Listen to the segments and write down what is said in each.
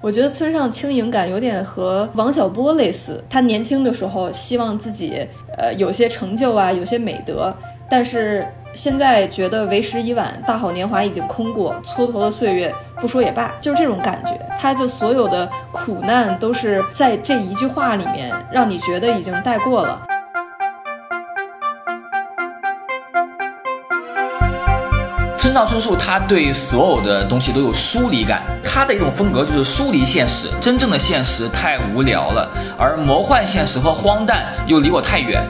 我觉得村上轻盈感有点和王小波类似，他年轻的时候希望自己呃有些成就啊，有些美德，但是现在觉得为时已晚，大好年华已经空过，蹉跎的岁月不说也罢，就是这种感觉。他就所有的苦难都是在这一句话里面让你觉得已经带过了。村上春树他对所有的东西都有疏离感，他的一种风格就是疏离现实。真正的现实太无聊了，而魔幻现实和荒诞又离我太远。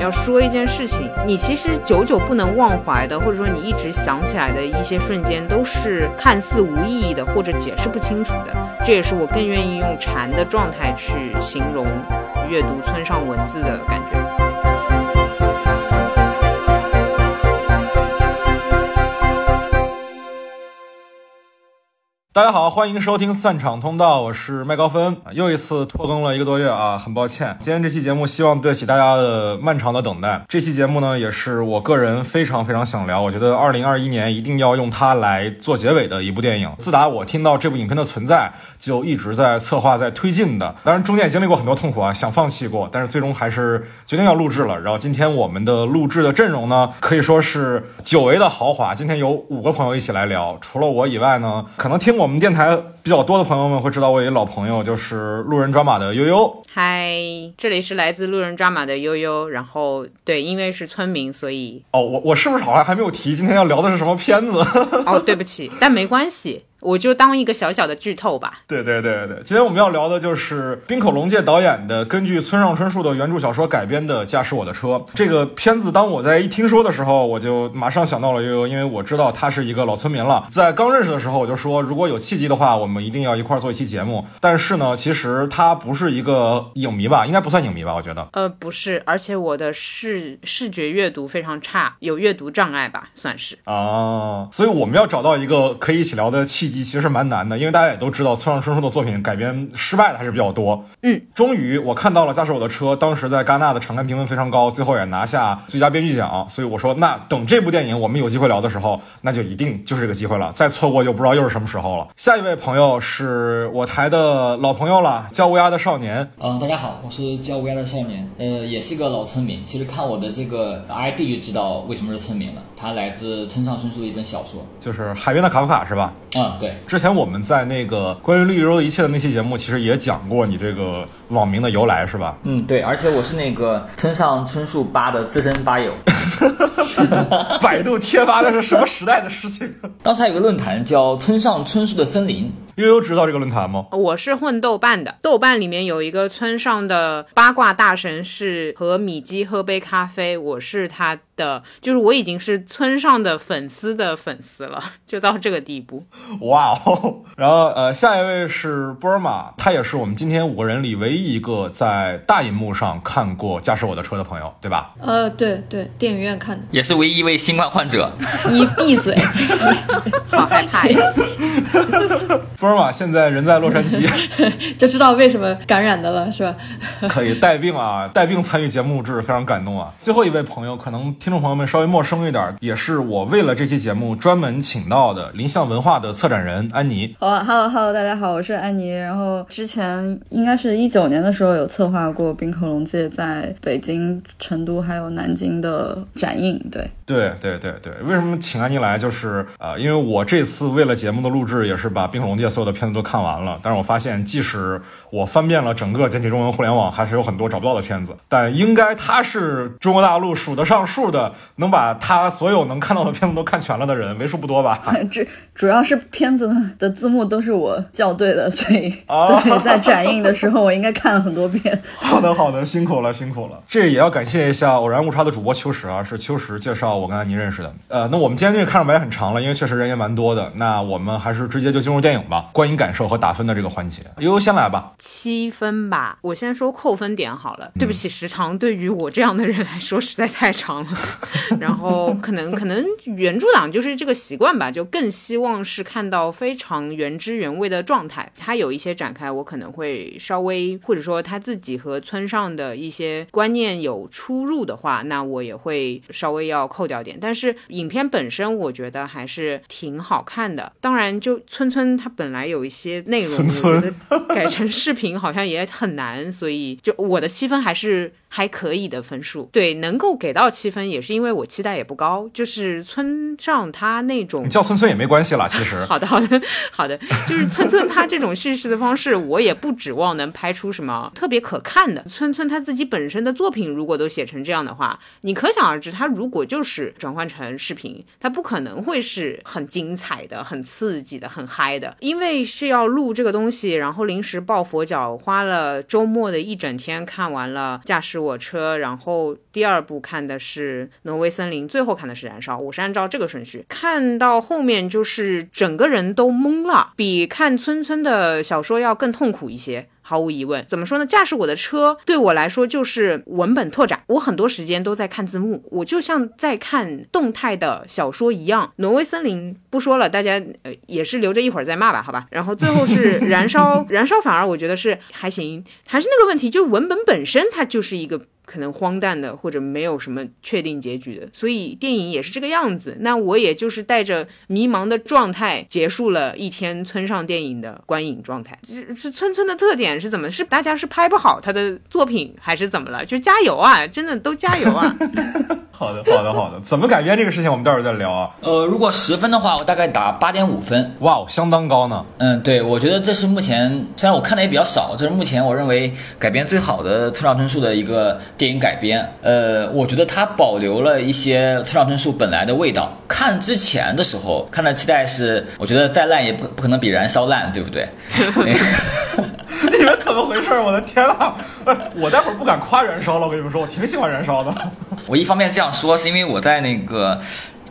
要说一件事情，你其实久久不能忘怀的，或者说你一直想起来的一些瞬间，都是看似无意义的，或者解释不清楚的。这也是我更愿意用禅的状态去形容阅读村上文字的感觉。大家好，欢迎收听散场通道，我是麦高芬，又一次拖更了一个多月啊，很抱歉。今天这期节目希望对得起大家的漫长的等待。这期节目呢，也是我个人非常非常想聊，我觉得二零二一年一定要用它来做结尾的一部电影。自打我听到这部影片的存在，就一直在策划、在推进的。当然中间也经历过很多痛苦啊，想放弃过，但是最终还是决定要录制了。然后今天我们的录制的阵容呢，可以说是久违的豪华。今天有五个朋友一起来聊，除了我以外呢，可能听我们电台比较多的朋友们会知道，我有一老朋友，就是路人抓马的悠悠。嗨，这里是来自路人抓马的悠悠。然后对，因为是村民，所以哦，我我是不是好像还没有提今天要聊的是什么片子？哦，对不起，但没关系。我就当一个小小的剧透吧。对对对对，今天我们要聊的就是滨口龙介导演的根据村上春树的原著小说改编的《驾驶我的车》这个片子。当我在一听说的时候，我就马上想到了悠悠，因为我知道他是一个老村民了。在刚认识的时候，我就说如果有契机的话，我们一定要一块做一期节目。但是呢，其实他不是一个影迷吧？应该不算影迷吧？我觉得。呃，不是，而且我的视视觉阅读非常差，有阅读障碍吧，算是。啊，所以我们要找到一个可以一起聊的契机，其实蛮难的，因为大家也都知道，村上春树的作品改编失败的还是比较多。嗯，终于我看到了《驾驶我的车》，当时在戛纳的场刊评分非常高，最后也拿下最佳编剧奖。所以我说，那等这部电影我们有机会聊的时候，那就一定就是这个机会了。再错过就不知道又是什么时候了。下一位朋友是我台的老朋友了，叫乌鸦的少年。嗯，大家好，我是叫乌鸦的少年，呃，也是个老村民。其实看我的这个 ID 就知道为什么是村民了，他来自村上春树的一本小说，就是《海边的卡夫卡》是吧？嗯，对。之前我们在那个关于绿洲的一切的那期节目，其实也讲过你这个网名的由来，是吧？嗯，对，而且我是那个村上春树吧的资深吧友。百度贴吧那是什么时代的事情？当时还有个论坛叫村上春树的森林。悠悠知道这个论坛吗？我是混豆瓣的，豆瓣里面有一个村上的八卦大神是和米基喝杯咖啡，我是他的，就是我已经是村上的粉丝的粉丝了，就到这个地步。哇哦！然后呃，下一位是波尔玛，他也是我们今天五个人里唯一一个在大荧幕上看过《驾驶我的车》的朋友，对吧？呃，对对，电影院看的，也是唯一一位新冠患者。你闭嘴！好害怕呀！波尔玛现在人在洛杉矶，就知道为什么感染的了，是吧？可以带病啊，带病参与节目录制，非常感动啊。最后一位朋友，可能听众朋友们稍微陌生一点，也是我为了这期节目专门请到的林相文化的策展人安妮。好啊，Hello Hello，大家好，我是安妮。然后之前应该是一九年的时候有策划过冰口龙介在北京、成都还有南京的展映，对。对对对对，为什么请安妮来？就是呃，因为我这次为了节目的录制，也是把冰口龙介所有的片子都看完了。但是我发现，即使我翻遍了整个简体中文互联网，还是有很多找不到的片子。但应该他是中国大陆数得上数的，能把他所有能看到的片子都看全了的人，为数不多吧？这主要是片子的字幕都是我校对的，所以哦 对在展映的时候我应该看了很多遍。好的好的，辛苦了辛苦了。这也要感谢一下偶然误差的主播秋实啊，是秋实介绍我跟安妮认识的。呃，那我们今天这个开场白也很长了，因为确实人也蛮多的。那我们还是直接就进入电影吧，观影感受和打分的这个环节。悠悠先来吧。七分吧，我先说扣分点好了。对不起，时长对于我这样的人来说实在太长了。然后可能可能原著党就是这个习惯吧，就更希望是看到非常原汁原味的状态。他有一些展开，我可能会稍微，或者说他自己和村上的一些观念有出入的话，那我也会稍微要扣掉点。但是影片本身，我觉得还是挺好看的。当然，就村村他本来有一些内容，我觉得改成视频好像也很难，所以就我的七分还是。还可以的分数，对，能够给到七分，也是因为我期待也不高。就是村上他那种，你叫村村也没关系啦，其实。好的，好的，好的，就是村村他这种叙事的方式，我也不指望能拍出什么特别可看的。村村他自己本身的作品，如果都写成这样的话，你可想而知，他如果就是转换成视频，他不可能会是很精彩的、很刺激的、很嗨的，因为是要录这个东西，然后临时抱佛脚，花了周末的一整天看完了驾驶。我车，然后第二部看的是《挪威森林》，最后看的是《燃烧》。我是按照这个顺序看到后面，就是整个人都懵了，比看村村的小说要更痛苦一些。毫无疑问，怎么说呢？驾驶我的车对我来说就是文本拓展。我很多时间都在看字幕，我就像在看动态的小说一样。挪威森林不说了，大家呃也是留着一会儿再骂吧，好吧。然后最后是燃烧，燃烧反而我觉得是还行，还是那个问题，就是文本本身它就是一个。可能荒诞的，或者没有什么确定结局的，所以电影也是这个样子。那我也就是带着迷茫的状态结束了一天村上电影的观影状态。是是村村的特点是怎么？是大家是拍不好他的作品，还是怎么了？就加油啊！真的都加油啊！好的，好的，好的。怎么改编这个事情，我们待会儿再聊啊。呃，如果十分的话，我大概打八点五分。哇哦，相当高呢。嗯，对，我觉得这是目前虽然我看的也比较少，这是目前我认为改编最好的村上春树的一个。电影改编，呃，我觉得它保留了一些村上春树本来的味道。看之前的时候，看的期待是，我觉得再烂也不不可能比《燃烧》烂，对不对？你们怎么回事？我的天呐！我待会儿不敢夸《燃烧》了，我跟你们说，我挺喜欢《燃烧》的。我一方面这样说，是因为我在那个。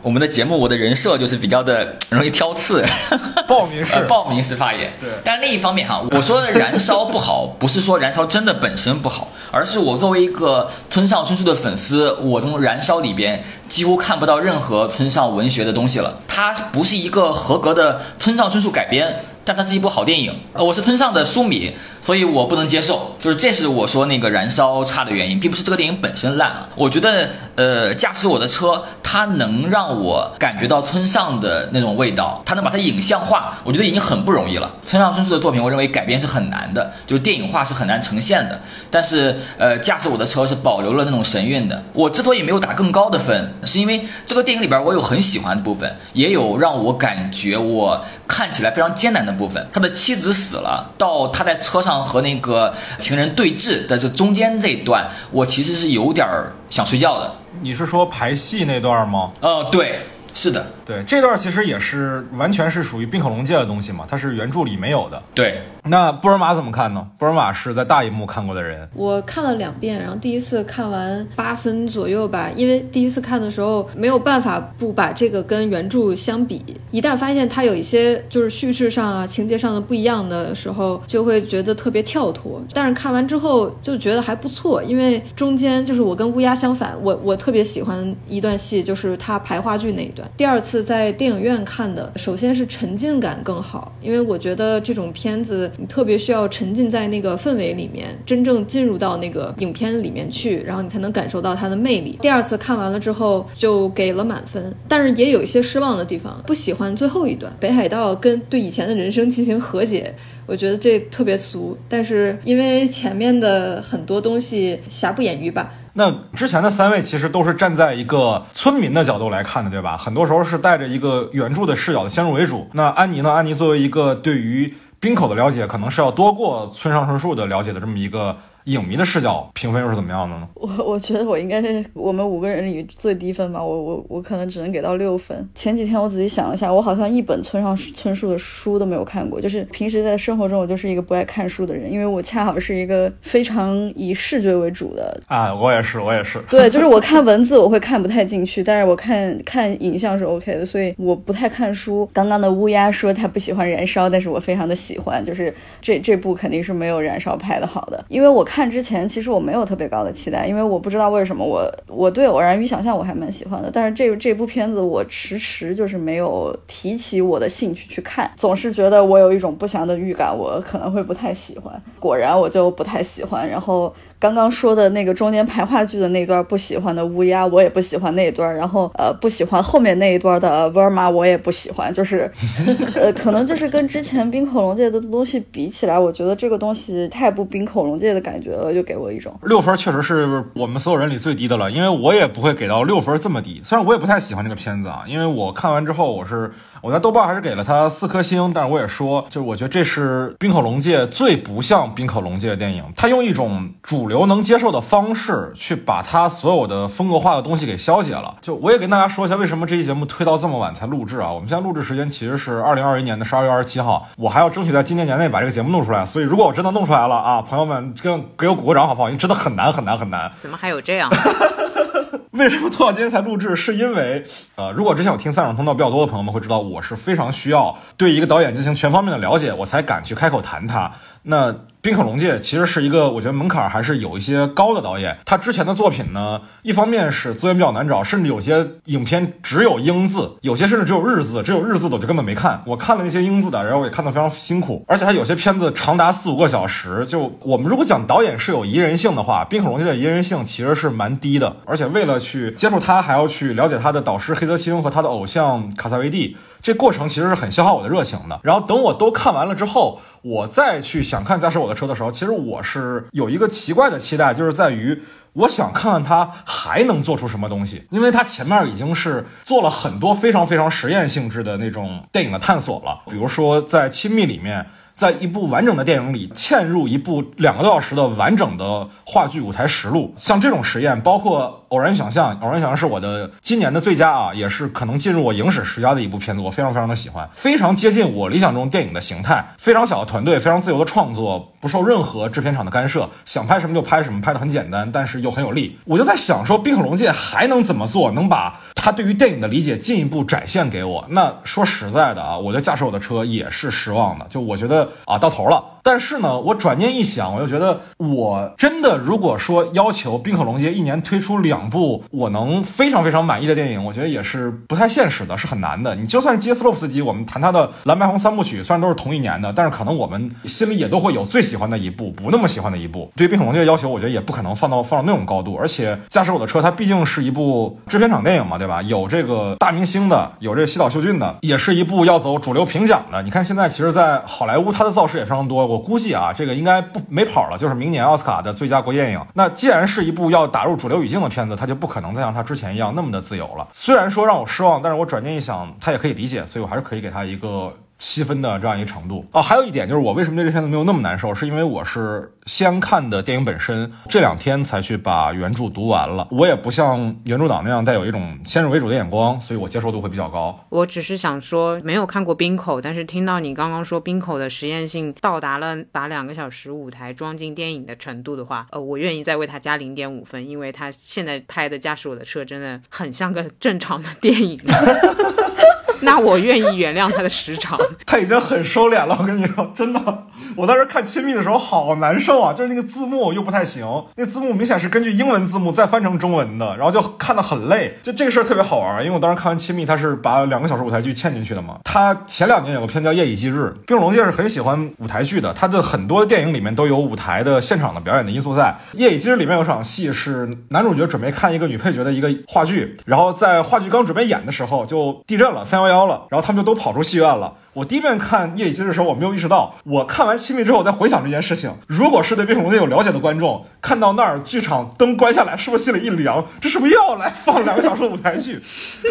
我们的节目，我的人设就是比较的 容易挑刺，报名式，报名式发言。对，但另一方面哈，我说的燃烧不好，不是说燃烧真的本身不好，而是我作为一个村上春树的粉丝，我从燃烧里边几乎看不到任何村上文学的东西了。它不是一个合格的村上春树改编。但它是一部好电影，呃，我是村上的书迷，所以我不能接受，就是这是我说那个燃烧差的原因，并不是这个电影本身烂啊。我觉得，呃，驾驶我的车，它能让我感觉到村上的那种味道，它能把它影像化，我觉得已经很不容易了。村上春树的作品，我认为改编是很难的，就是电影化是很难呈现的。但是，呃，驾驶我的车是保留了那种神韵的。我之所以没有打更高的分，是因为这个电影里边我有很喜欢的部分，也有让我感觉我看起来非常艰难的。部分，他的妻子死了，到他在车上和那个情人对峙的这中间这一段，我其实是有点想睡觉的。你是说排戏那段吗？呃，对，是的，对，这段其实也是完全是属于冰可龙界的东西嘛，它是原著里没有的。对。那布尔玛怎么看呢？布尔玛是在大荧幕看过的人，我看了两遍，然后第一次看完八分左右吧，因为第一次看的时候没有办法不把这个跟原著相比，一旦发现它有一些就是叙事上啊、情节上的不一样的时候，就会觉得特别跳脱。但是看完之后就觉得还不错，因为中间就是我跟乌鸦相反，我我特别喜欢一段戏，就是他排话剧那一段。第二次在电影院看的，首先是沉浸感更好，因为我觉得这种片子。你特别需要沉浸在那个氛围里面，真正进入到那个影片里面去，然后你才能感受到它的魅力。第二次看完了之后，就给了满分，但是也有一些失望的地方，不喜欢最后一段，北海道跟对以前的人生进行和解，我觉得这特别俗。但是因为前面的很多东西瑕不掩瑜吧。那之前的三位其实都是站在一个村民的角度来看的，对吧？很多时候是带着一个原著的视角的先入为主。那安妮呢？安妮作为一个对于冰口的了解可能是要多过村上春树的了解的这么一个。影迷的视角评分又是怎么样的呢？我我觉得我应该是我们五个人里最低分吧，我我我可能只能给到六分。前几天我仔细想了一下，我好像一本村上春树的书都没有看过，就是平时在生活中我就是一个不爱看书的人，因为我恰好是一个非常以视觉为主的啊，我也是，我也是。对，就是我看文字我会看不太进去，但是我看看影像是 OK 的，所以我不太看书。刚刚的乌鸦说他不喜欢燃烧，但是我非常的喜欢，就是这这部肯定是没有燃烧拍的好的，因为我。看之前，其实我没有特别高的期待，因为我不知道为什么我我对《偶然与想象》我还蛮喜欢的，但是这这部片子我迟迟就是没有提起我的兴趣去看，总是觉得我有一种不祥的预感，我可能会不太喜欢。果然我就不太喜欢，然后。刚刚说的那个中间排话剧的那段不喜欢的乌鸦，我也不喜欢那一段。然后呃，不喜欢后面那一段的沃尔玛，我也不喜欢。就是，呃，可能就是跟之前冰口龙界的东西比起来，我觉得这个东西太不冰口龙界的感觉了，就给我一种六分，确实是我们所有人里最低的了。因为我也不会给到六分这么低，虽然我也不太喜欢这个片子啊，因为我看完之后我是。我在豆瓣还是给了他四颗星，但是我也说，就是我觉得这是冰口龙界最不像冰口龙界的电影。他用一种主流能接受的方式去把他所有的风格化的东西给消解了。就我也跟大家说一下，为什么这期节目推到这么晚才录制啊？我们现在录制时间其实是二零二一年的十二月二十七号，我还要争取在今年年内把这个节目弄出来。所以如果我真的弄出来了啊，朋友们跟给我鼓个掌好不好？因为真的很难很难很难。怎么还有这样？为什么拖到今天才录制？是因为，呃，如果之前有听三场通道比较多的朋友们会知道，我是非常需要对一个导演进行全方面的了解，我才敢去开口谈他。那。冰可龙介其实是一个，我觉得门槛还是有一些高的导演。他之前的作品呢，一方面是资源比较难找，甚至有些影片只有英字，有些甚至只有日字，只有日字的我就根本没看。我看了那些英字的，然后我也看得非常辛苦。而且他有些片子长达四五个小时。就我们如果讲导演是有宜人性的话，冰可龙介的宜人性其实是蛮低的。而且为了去接触他，还要去了解他的导师黑泽清和他的偶像卡萨维蒂。这过程其实是很消耗我的热情的。然后等我都看完了之后，我再去想看驾驶我的车的时候，其实我是有一个奇怪的期待，就是在于我想看看他还能做出什么东西，因为他前面已经是做了很多非常非常实验性质的那种电影的探索了，比如说在《亲密》里面。在一部完整的电影里嵌入一部两个多小时的完整的话剧舞台实录，像这种实验，包括《偶然想象》，《偶然想象》是我的今年的最佳啊，也是可能进入我影史十佳的一部片子，我非常非常的喜欢，非常接近我理想中电影的形态，非常小的团队，非常自由的创作，不受任何制片厂的干涉，想拍什么就拍什么，拍的很简单，但是又很有力。我就在想说，冰可龙界还能怎么做，能把他对于电影的理解进一步展现给我？那说实在的啊，我对驾驶我的车也是失望的，就我觉得。啊，到头了。但是呢，我转念一想，我又觉得，我真的如果说要求冰可龙街一年推出两部我能非常非常满意的电影，我觉得也是不太现实的，是很难的。你就算是杰斯洛夫斯基，我们谈他的蓝白红三部曲，虽然都是同一年的，但是可能我们心里也都会有最喜欢的一部，不那么喜欢的一部。对于冰可龙街的要求，我觉得也不可能放到放到那种高度。而且驾驶我的车，它毕竟是一部制片厂电影嘛，对吧？有这个大明星的，有这个西岛秀俊的，也是一部要走主流评奖的。你看现在，其实，在好莱坞，它的造势也非常多。我估计啊，这个应该不没跑了，就是明年奥斯卡的最佳国电影。那既然是一部要打入主流语境的片子，它就不可能再像它之前一样那么的自由了。虽然说让我失望，但是我转念一想，他也可以理解，所以我还是可以给他一个。七分的这样一个程度哦，还有一点就是我为什么对这片子没有那么难受，是因为我是先看的电影本身，这两天才去把原著读完了。我也不像原著党那样带有一种先入为主的眼光，所以我接受度会比较高。我只是想说，没有看过冰口，但是听到你刚刚说冰口的实验性到达了把两个小时舞台装进电影的程度的话，呃，我愿意再为他加零点五分，因为他现在拍的驾驶我的车真的很像个正常的电影。那我愿意原谅他的时长，他已经很收敛了。我跟你说，真的，我当时看《亲密》的时候好难受啊，就是那个字幕又不太行，那字幕明显是根据英文字幕再翻成中文的，然后就看得很累。就这个事儿特别好玩，因为我当时看完《亲密》，他是把两个小时舞台剧嵌进去的嘛。他前两年有个片叫《夜以继日》，冰龙介是很喜欢舞台剧的，他的很多电影里面都有舞台的现场的表演的因素在。《夜以继日》里面有场戏是男主角准备看一个女配角的一个话剧，然后在话剧刚准备演的时候就地震了，三幺幺了，然后他们就。都跑出戏院了。我第一遍看《夜以继日》的时候，我没有意识到。我看完《亲密》之后，再回想这件事情，如果是对《冰火龙》有了解的观众，看到那儿剧场灯关下来，是不是心里一凉？这是不是又要来放两个小时的舞台剧？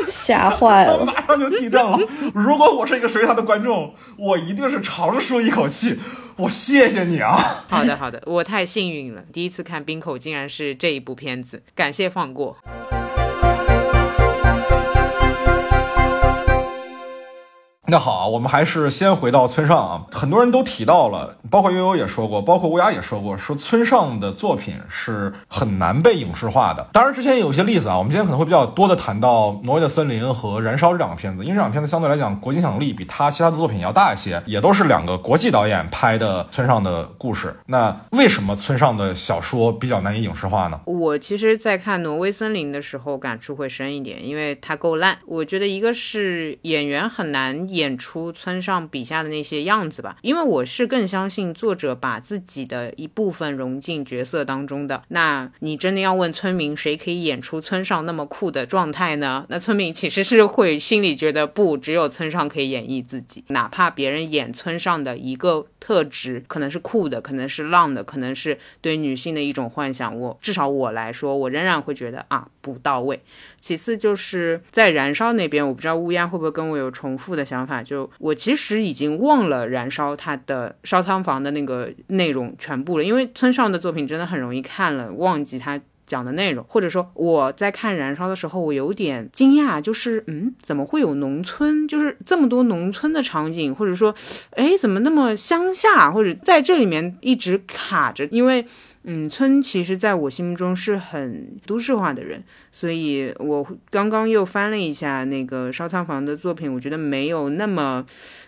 吓坏了！马上就地震了。如果我是一个水塔的观众，我一定是长舒一口气。我谢谢你啊！好的，好的，我太幸运了，第一次看冰口竟然是这一部片子，感谢放过。那好啊，我们还是先回到村上啊。很多人都提到了，包括悠悠也说过，包括乌鸦也说过，说村上的作品是很难被影视化的。当然，之前有一些例子啊。我们今天可能会比较多的谈到《挪威的森林》和《燃烧》这两个片子，因为这两个片子相对来讲国际影响力比他其他的作品要大一些，也都是两个国际导演拍的村上的故事。那为什么村上的小说比较难以影视化呢？我其实，在看《挪威森林》的时候，感触会深一点，因为它够烂。我觉得一个是演员很难。演演出村上笔下的那些样子吧，因为我是更相信作者把自己的一部分融进角色当中的。那你真的要问村民谁可以演出村上那么酷的状态呢？那村民其实是会心里觉得不，只有村上可以演绎自己，哪怕别人演村上的一个特质，可能是酷的，可能是浪的，可能是对女性的一种幻想，我至少我来说，我仍然会觉得啊不到位。其次就是在燃烧那边，我不知道乌鸦会不会跟我有重复的想法。就我其实已经忘了燃烧它的烧仓房的那个内容全部了，因为村上的作品真的很容易看了忘记他讲的内容，或者说我在看燃烧的时候，我有点惊讶，就是嗯，怎么会有农村，就是这么多农村的场景，或者说，哎，怎么那么乡下，或者在这里面一直卡着，因为。嗯，村其实在我心目中是很都市化的人，所以我刚刚又翻了一下那个烧仓房的作品，我觉得没有那么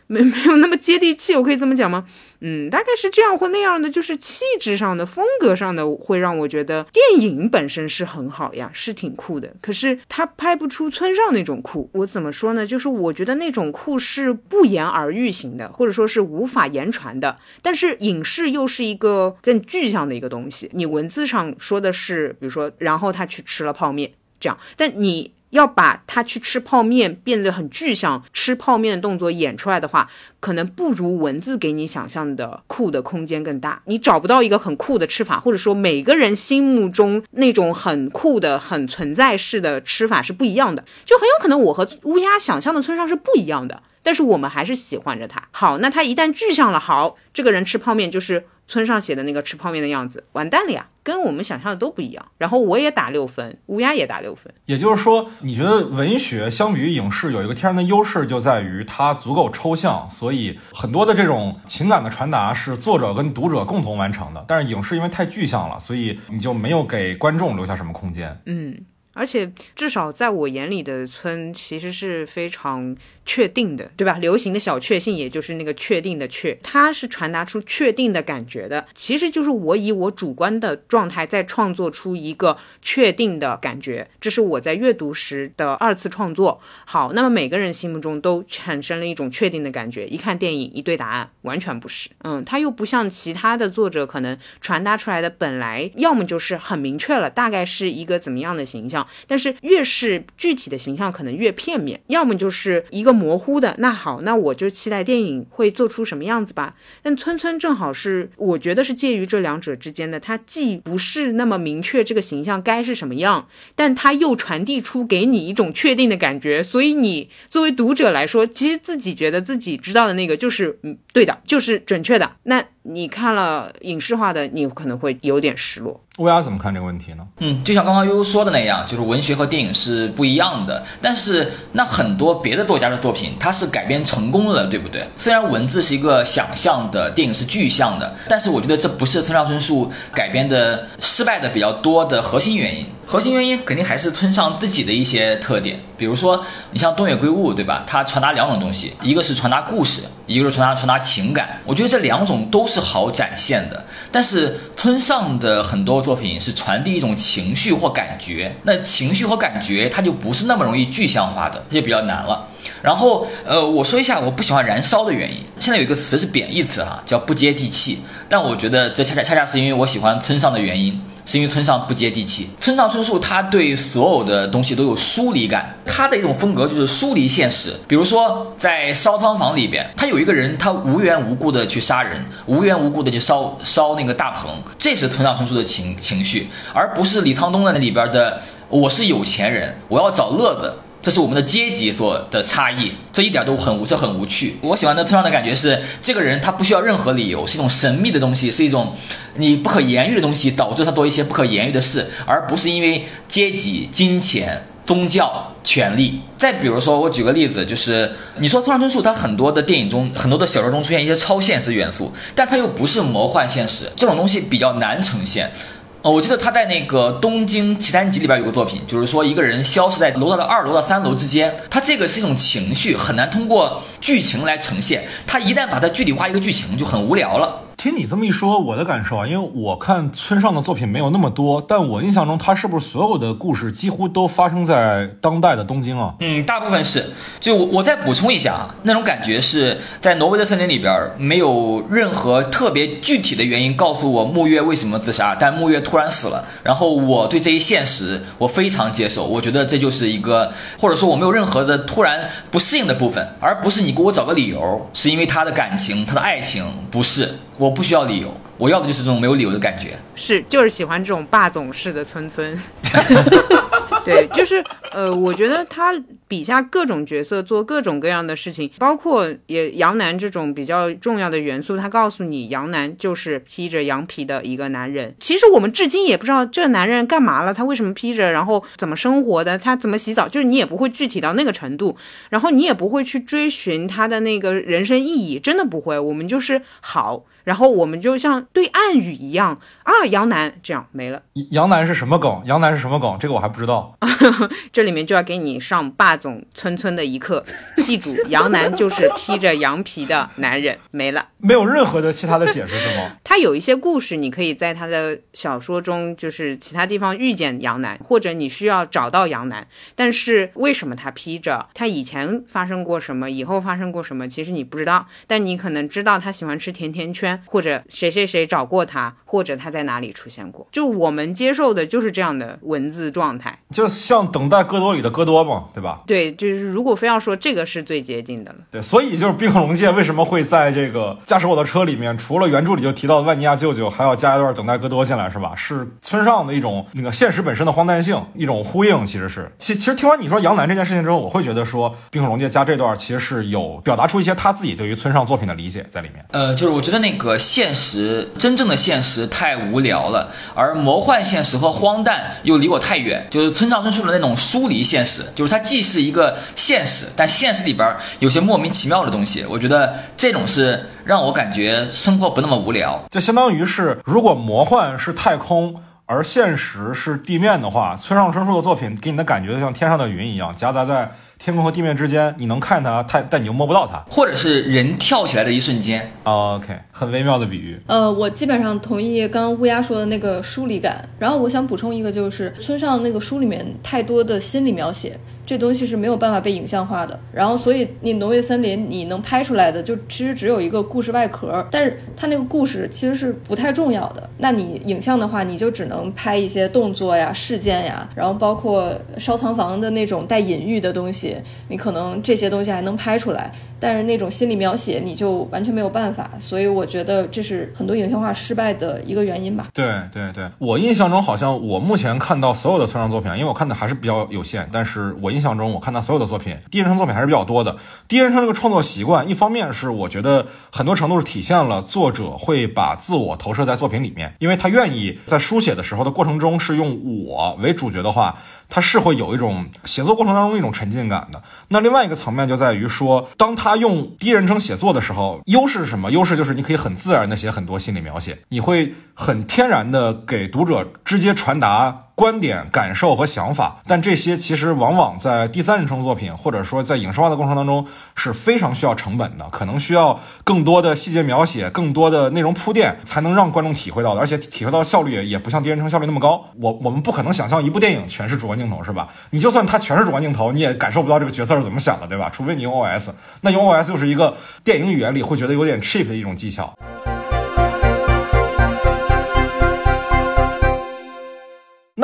没 没有那么接地气，我可以这么讲吗？嗯，大概是这样或那样的，就是气质上的、风格上的，会让我觉得电影本身是很好呀，是挺酷的。可是他拍不出村上那种酷，我怎么说呢？就是我觉得那种酷是不言而喻型的，或者说是无法言传的。但是影视又是一个更具象的一个东西。你文字上说的是，比如说，然后他去吃了泡面，这样，但你要把他去吃泡面变得很具象，吃泡面的动作演出来的话，可能不如文字给你想象的酷的空间更大。你找不到一个很酷的吃法，或者说每个人心目中那种很酷的、很存在式的吃法是不一样的，就很有可能我和乌鸦想象的村上是不一样的，但是我们还是喜欢着他。好，那他一旦具象了，好，这个人吃泡面就是。村上写的那个吃泡面的样子，完蛋了呀，跟我们想象的都不一样。然后我也打六分，乌鸦也打六分。也就是说，你觉得文学相比于影视有一个天然的优势，就在于它足够抽象，所以很多的这种情感的传达是作者跟读者共同完成的。但是影视因为太具象了，所以你就没有给观众留下什么空间。嗯，而且至少在我眼里的村其实是非常。确定的，对吧？流行的小确幸，也就是那个确定的确，它是传达出确定的感觉的。其实就是我以我主观的状态在创作出一个确定的感觉，这是我在阅读时的二次创作。好，那么每个人心目中都产生了一种确定的感觉，一看电影一对答案，完全不是。嗯，它又不像其他的作者可能传达出来的本来要么就是很明确了，大概是一个怎么样的形象，但是越是具体的形象可能越片面，要么就是一个。模糊的那好，那我就期待电影会做出什么样子吧。但村村正好是我觉得是介于这两者之间的，它既不是那么明确这个形象该是什么样，但它又传递出给你一种确定的感觉。所以你作为读者来说，其实自己觉得自己知道的那个就是嗯对的，就是准确的。那你看了影视化的，你可能会有点失落。乌鸦怎么看这个问题呢？嗯，就像刚刚悠悠说的那样，就是文学和电影是不一样的。但是那很多别的作家的作品，它是改编成功了，对不对？虽然文字是一个想象的，电影是具象的，但是我觉得这不是村上春树改编的失败的比较多的核心原因。核心原因肯定还是村上自己的一些特点，比如说你像东野圭吾，对吧？他传达两种东西，一个是传达故事，一个是传达传达情感。我觉得这两种都是好展现的。但是村上的很多作品是传递一种情绪或感觉，那情绪和感觉它就不是那么容易具象化的，它就比较难了。然后呃，我说一下我不喜欢燃烧的原因。现在有一个词是贬义词哈，叫不接地气。但我觉得这恰恰恰恰是因为我喜欢村上的原因。是因为村上不接地气。村上春树他对所有的东西都有疏离感，他的一种风格就是疏离现实。比如说在烧仓房里边，他有一个人，他无缘无故的去杀人，无缘无故的去烧烧那个大棚，这是村上春树的情情绪，而不是李沧东的那里边的我是有钱人，我要找乐子。这是我们的阶级所的差异，这一点都很无，这很无趣。我喜欢的村上的感觉是，这个人他不需要任何理由，是一种神秘的东西，是一种你不可言喻的东西，导致他做一些不可言喻的事，而不是因为阶级、金钱。宗教、权力。再比如说，我举个例子，就是你说村上春树，他很多的电影中、很多的小说中出现一些超现实元素，但他又不是魔幻现实，这种东西比较难呈现。哦，我记得他在那个《东京奇谭集》里边有个作品，就是说一个人消失在楼道的二楼到三楼之间，他这个是一种情绪，很难通过剧情来呈现。他一旦把它具体化一个剧情，就很无聊了。听你这么一说，我的感受啊，因为我看村上的作品没有那么多，但我印象中他是不是所有的故事几乎都发生在当代的东京啊？嗯，大部分是。就我我再补充一下啊，那种感觉是在挪威的森林里边，没有任何特别具体的原因告诉我木月为什么自杀，但木月突然死了，然后我对这一现实我非常接受，我觉得这就是一个，或者说我没有任何的突然不适应的部分，而不是你给我找个理由，是因为他的感情，他的爱情，不是。我不需要理由，我要的就是这种没有理由的感觉。是，就是喜欢这种霸总式的村村。对，就是呃，我觉得他笔下各种角色做各种各样的事情，包括也杨楠这种比较重要的元素，他告诉你杨楠就是披着羊皮的一个男人。其实我们至今也不知道这男人干嘛了，他为什么披着，然后怎么生活的，他怎么洗澡，就是你也不会具体到那个程度，然后你也不会去追寻他的那个人生意义，真的不会。我们就是好。然后我们就像对暗语一样啊，杨楠这样没了。杨楠是什么梗？杨楠是什么梗？这个我还不知道。这里面就要给你上霸总村村的一课，记住，杨楠就是披着羊皮的男人，没了，没有任何的其他的解释是吗？他有一些故事，你可以在他的小说中，就是其他地方遇见杨楠，或者你需要找到杨楠。但是为什么他披着？他以前发生过什么？以后发生过什么？其实你不知道，但你可能知道他喜欢吃甜甜圈。或者谁谁谁找过他，或者他在哪里出现过，就我们接受的就是这样的文字状态，就像等待戈多里的戈多嘛，对吧？对，就是如果非要说这个是最接近的了，对，所以就是冰河龙界为什么会在这个驾驶我的车里面，除了原著里就提到的万尼亚舅舅，还要加一段等待戈多进来，是吧？是村上的一种那个现实本身的荒诞性，一种呼应，其实是。其其实听完你说杨楠这件事情之后，我会觉得说冰河龙界加这段其实是有表达出一些他自己对于村上作品的理解在里面。呃，就是我觉得那个。个现实真正的现实太无聊了，而魔幻现实和荒诞又离我太远。就是村上春树的那种疏离现实，就是它既是一个现实，但现实里边有些莫名其妙的东西。我觉得这种是让我感觉生活不那么无聊。就相当于是，如果魔幻是太空，而现实是地面的话，村上春树的作品给你的感觉就像天上的云一样，夹杂在。天空和地面之间，你能看它，它但你又摸不到它，或者是人跳起来的一瞬间。OK，很微妙的比喻。呃，我基本上同意刚刚乌鸦说的那个疏离感。然后我想补充一个，就是村上那个书里面太多的心理描写。这东西是没有办法被影像化的，然后所以你挪威森林你能拍出来的就其实只有一个故事外壳，但是它那个故事其实是不太重要的。那你影像的话，你就只能拍一些动作呀、事件呀，然后包括烧藏房的那种带隐喻的东西，你可能这些东西还能拍出来。但是那种心理描写你就完全没有办法，所以我觉得这是很多影像化失败的一个原因吧。对对对，我印象中好像我目前看到所有的村上作品，因为我看的还是比较有限，但是我印象中我看他所有的作品，第一人称作品还是比较多的。第一人称这个创作习惯，一方面是我觉得很多程度是体现了作者会把自我投射在作品里面，因为他愿意在书写的时候的过程中是用我为主角的话。他是会有一种写作过程当中一种沉浸感的。那另外一个层面就在于说，当他用第一人称写作的时候，优势是什么？优势就是你可以很自然的写很多心理描写，你会很天然的给读者直接传达。观点、感受和想法，但这些其实往往在第三人称作品，或者说在影视化的过程当中是非常需要成本的，可能需要更多的细节描写、更多的内容铺垫，才能让观众体会到的，而且体会到效率也也不像第一人称效率那么高。我我们不可能想象一部电影全是主观镜头，是吧？你就算它全是主观镜头，你也感受不到这个角色是怎么想的，对吧？除非你用 OS，那用 OS 就是一个电影语言里会觉得有点 cheap 的一种技巧。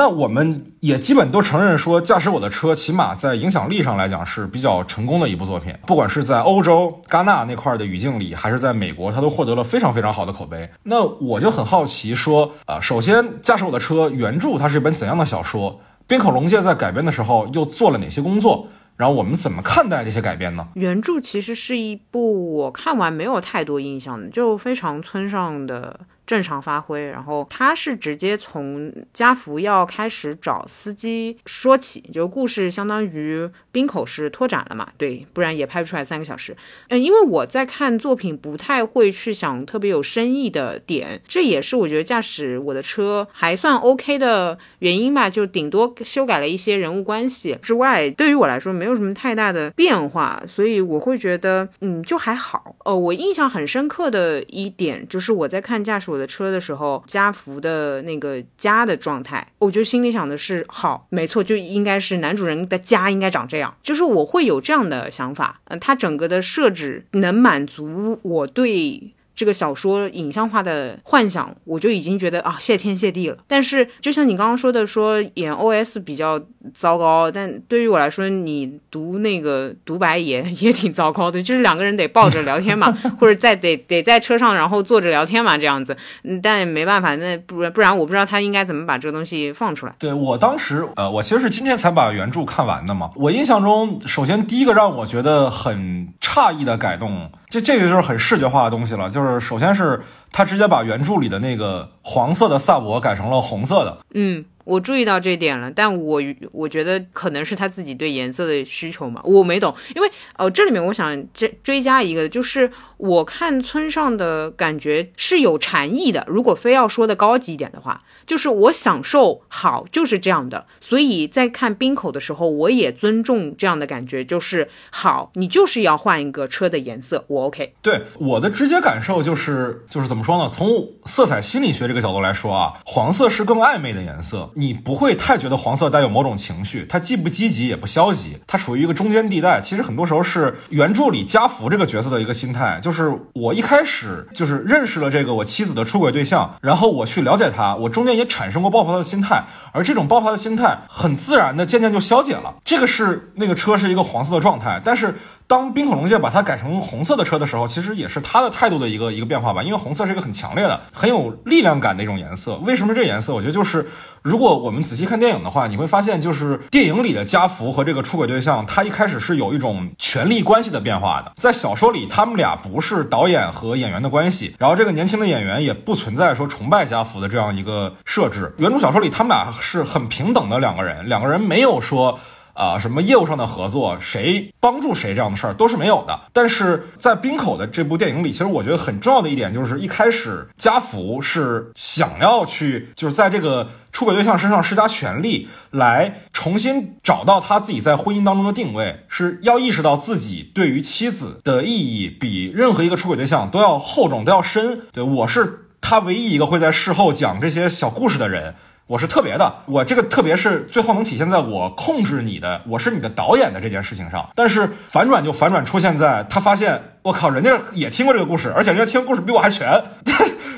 那我们也基本都承认说，驾驶我的车起码在影响力上来讲是比较成功的一部作品，不管是在欧洲戛纳那块的语境里，还是在美国，它都获得了非常非常好的口碑。那我就很好奇说，啊，首先驾驶我的车原著它是一本怎样的小说？边口龙介在改编的时候又做了哪些工作？然后我们怎么看待这些改编呢？原著其实是一部我看完没有太多印象的，就非常村上的。正常发挥。然后他是直接从家福要开始找司机说起，就故事相当于冰口是拓展了嘛？对，不然也拍不出来三个小时。嗯，因为我在看作品不太会去想特别有深意的点，这也是我觉得驾驶我的车还算 OK 的原因吧。就顶多修改了一些人物关系之外，对于我来说没有什么太大的变化，所以我会觉得嗯就还好。哦，我印象很深刻的一点就是我在看驾驶我的车的时候，家福的那个家的状态，我就心里想的是好，没错，就应该是男主人的家应该长这样，就是我会有这样的想法。嗯，它整个的设置能满足我对。这个小说影像化的幻想，我就已经觉得啊，谢天谢地了。但是，就像你刚刚说的，说演 OS 比较糟糕，但对于我来说，你读那个独白也也挺糟糕的，就是两个人得抱着聊天嘛，或者在得得在车上，然后坐着聊天嘛，这样子。但也没办法，那不然不然我不知道他应该怎么把这个东西放出来。对我当时，呃，我其实是今天才把原著看完的嘛。我印象中，首先第一个让我觉得很诧异的改动。这这个就是很视觉化的东西了，就是首先是他直接把原著里的那个黄色的萨博改成了红色的，嗯。我注意到这点了，但我我觉得可能是他自己对颜色的需求嘛，我没懂。因为呃，这里面我想追追加一个，就是我看村上的感觉是有禅意的。如果非要说的高级一点的话，就是我享受好就是这样的。所以在看冰口的时候，我也尊重这样的感觉，就是好，你就是要换一个车的颜色，我 OK。对我的直接感受就是就是怎么说呢？从色彩心理学这个角度来说啊，黄色是更暧昧的颜色。你不会太觉得黄色带有某种情绪，它既不积极也不消极，它处于一个中间地带。其实很多时候是原著里家福这个角色的一个心态，就是我一开始就是认识了这个我妻子的出轨对象，然后我去了解他，我中间也产生过报复他的心态，而这种报复的心态很自然的渐渐就消解了。这个是那个车是一个黄色的状态，但是。当冰口龙界把它改成红色的车的时候，其实也是他的态度的一个一个变化吧。因为红色是一个很强烈的、很有力量感的一种颜色。为什么这颜色？我觉得就是，如果我们仔细看电影的话，你会发现，就是电影里的家福和这个出轨对象，他一开始是有一种权力关系的变化的。在小说里，他们俩不是导演和演员的关系，然后这个年轻的演员也不存在说崇拜家福的这样一个设置。原著小说里，他们俩是很平等的两个人，两个人没有说。啊，什么业务上的合作，谁帮助谁这样的事儿都是没有的。但是在冰口的这部电影里，其实我觉得很重要的一点就是，一开始家福是想要去，就是在这个出轨对象身上施加权力，来重新找到他自己在婚姻当中的定位，是要意识到自己对于妻子的意义比任何一个出轨对象都要厚重，都要深。对我是他唯一一个会在事后讲这些小故事的人。我是特别的，我这个特别是最后能体现在我控制你的，我是你的导演的这件事情上。但是反转就反转出现在他发现，我靠，人家也听过这个故事，而且人家听故事比我还全。